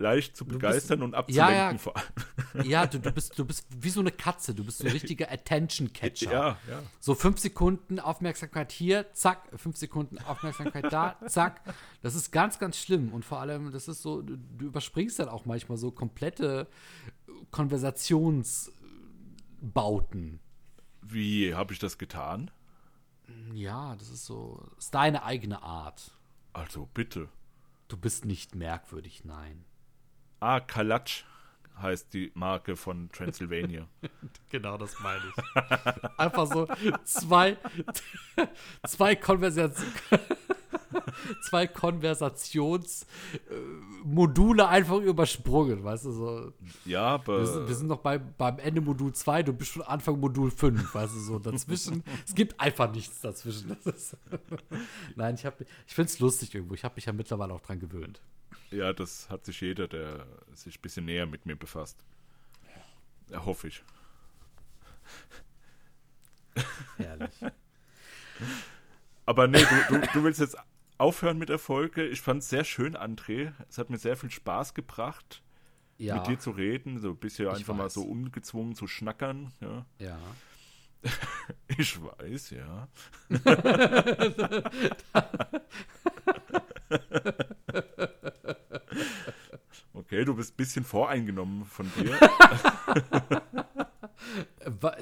leicht zu begeistern und abzulenken ja. vor allem. Ja, du, du, bist, du bist wie so eine Katze. Du bist so ein richtiger Attention-Catcher. Ja, ja. So fünf Sekunden Aufmerksamkeit hier, zack, fünf Sekunden Aufmerksamkeit da, zack. Das ist ganz, ganz schlimm. Und vor allem, das ist so, du, du überspringst dann auch manchmal so komplette Konversationsbauten. Wie habe ich das getan? Ja, das ist so, das ist deine eigene Art. Also bitte. Du bist nicht merkwürdig, nein. Ah, Kalatsch heißt die Marke von Transylvania. Genau, das meine ich. Einfach so zwei, zwei Konversationen. Zwei Konversationsmodule einfach übersprungen, weißt du, so. Ja, Wir sind, wir aber sind noch bei, beim Ende Modul 2, du bist schon Anfang Modul 5, weißt du, so dazwischen. es gibt einfach nichts dazwischen. Nein, ich, hab- ich finde es lustig irgendwo. Ich habe mich ja mittlerweile auch dran gewöhnt. Ja, das hat sich jeder, der sich ein bisschen näher mit mir befasst. Ja, hoffe ich. Herrlich. Aber nee, du, du, du willst jetzt aufhören mit der Folge. Ich fand es sehr schön, André. Es hat mir sehr viel Spaß gebracht, Ja, mit dir zu reden, so ein bisschen Ich einfach mal weiß. so ungezwungen zu schnackern. Ja. ja. Ich weiß, ja. Okay, du bist ein bisschen voreingenommen von dir.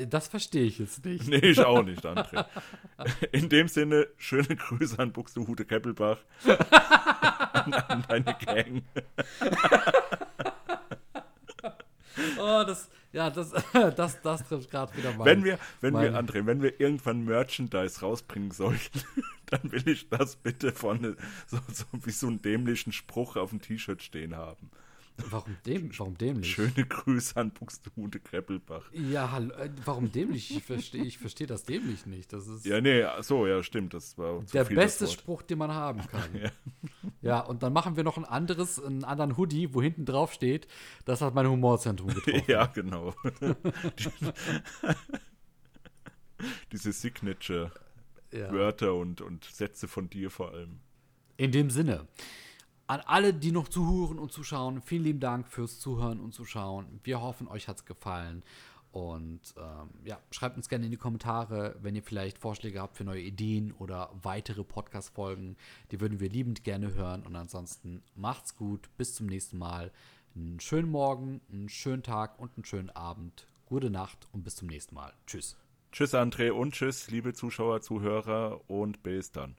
Das verstehe ich jetzt nicht. Nee, ich auch nicht, André. In dem Sinne, schöne Grüße an Buxtehude Keppelbach. an, an deine Gang. Oh, das, ja, das, das, das trifft gerade wieder mal. Wenn wir, wenn wir, meine- André, wenn wir irgendwann Merchandise rausbringen sollten, dann will ich das bitte vorne so, so wie so einen dämlichen Spruch auf dem T-Shirt stehen haben. Warum, dem, warum dämlich? Schöne Grüße an Buxtehude Kreppelbach. Ja, hallo, äh, warum dämlich? Ich verstehe ich versteh das dämlich nicht. Das ist Ja, nee, so, ja, stimmt, das war der viel beste. Spruch, den man haben kann. Ja. Ja, und dann machen wir noch ein anderes, einen anderen Hoodie, wo hinten drauf steht, das hat mein Humorzentrum getroffen. Ja, genau. Die- Diese Signature-Wörter Ja. und, und Sätze von dir vor allem. In dem Sinne, an alle, die noch zuhören und zuschauen, vielen lieben Dank fürs Zuhören und Zuschauen. Wir hoffen, euch hat es gefallen. Und ähm, ja, schreibt uns gerne in die Kommentare, wenn ihr vielleicht Vorschläge habt für neue Ideen oder weitere Podcast-Folgen. Die würden wir liebend gerne hören. Und ansonsten macht's gut. Bis zum nächsten Mal. Einen schönen Morgen, einen schönen Tag und einen schönen Abend. Gute Nacht und bis zum nächsten Mal. Tschüss. Tschüss, André, und tschüss, liebe Zuschauer, Zuhörer, und bis dann.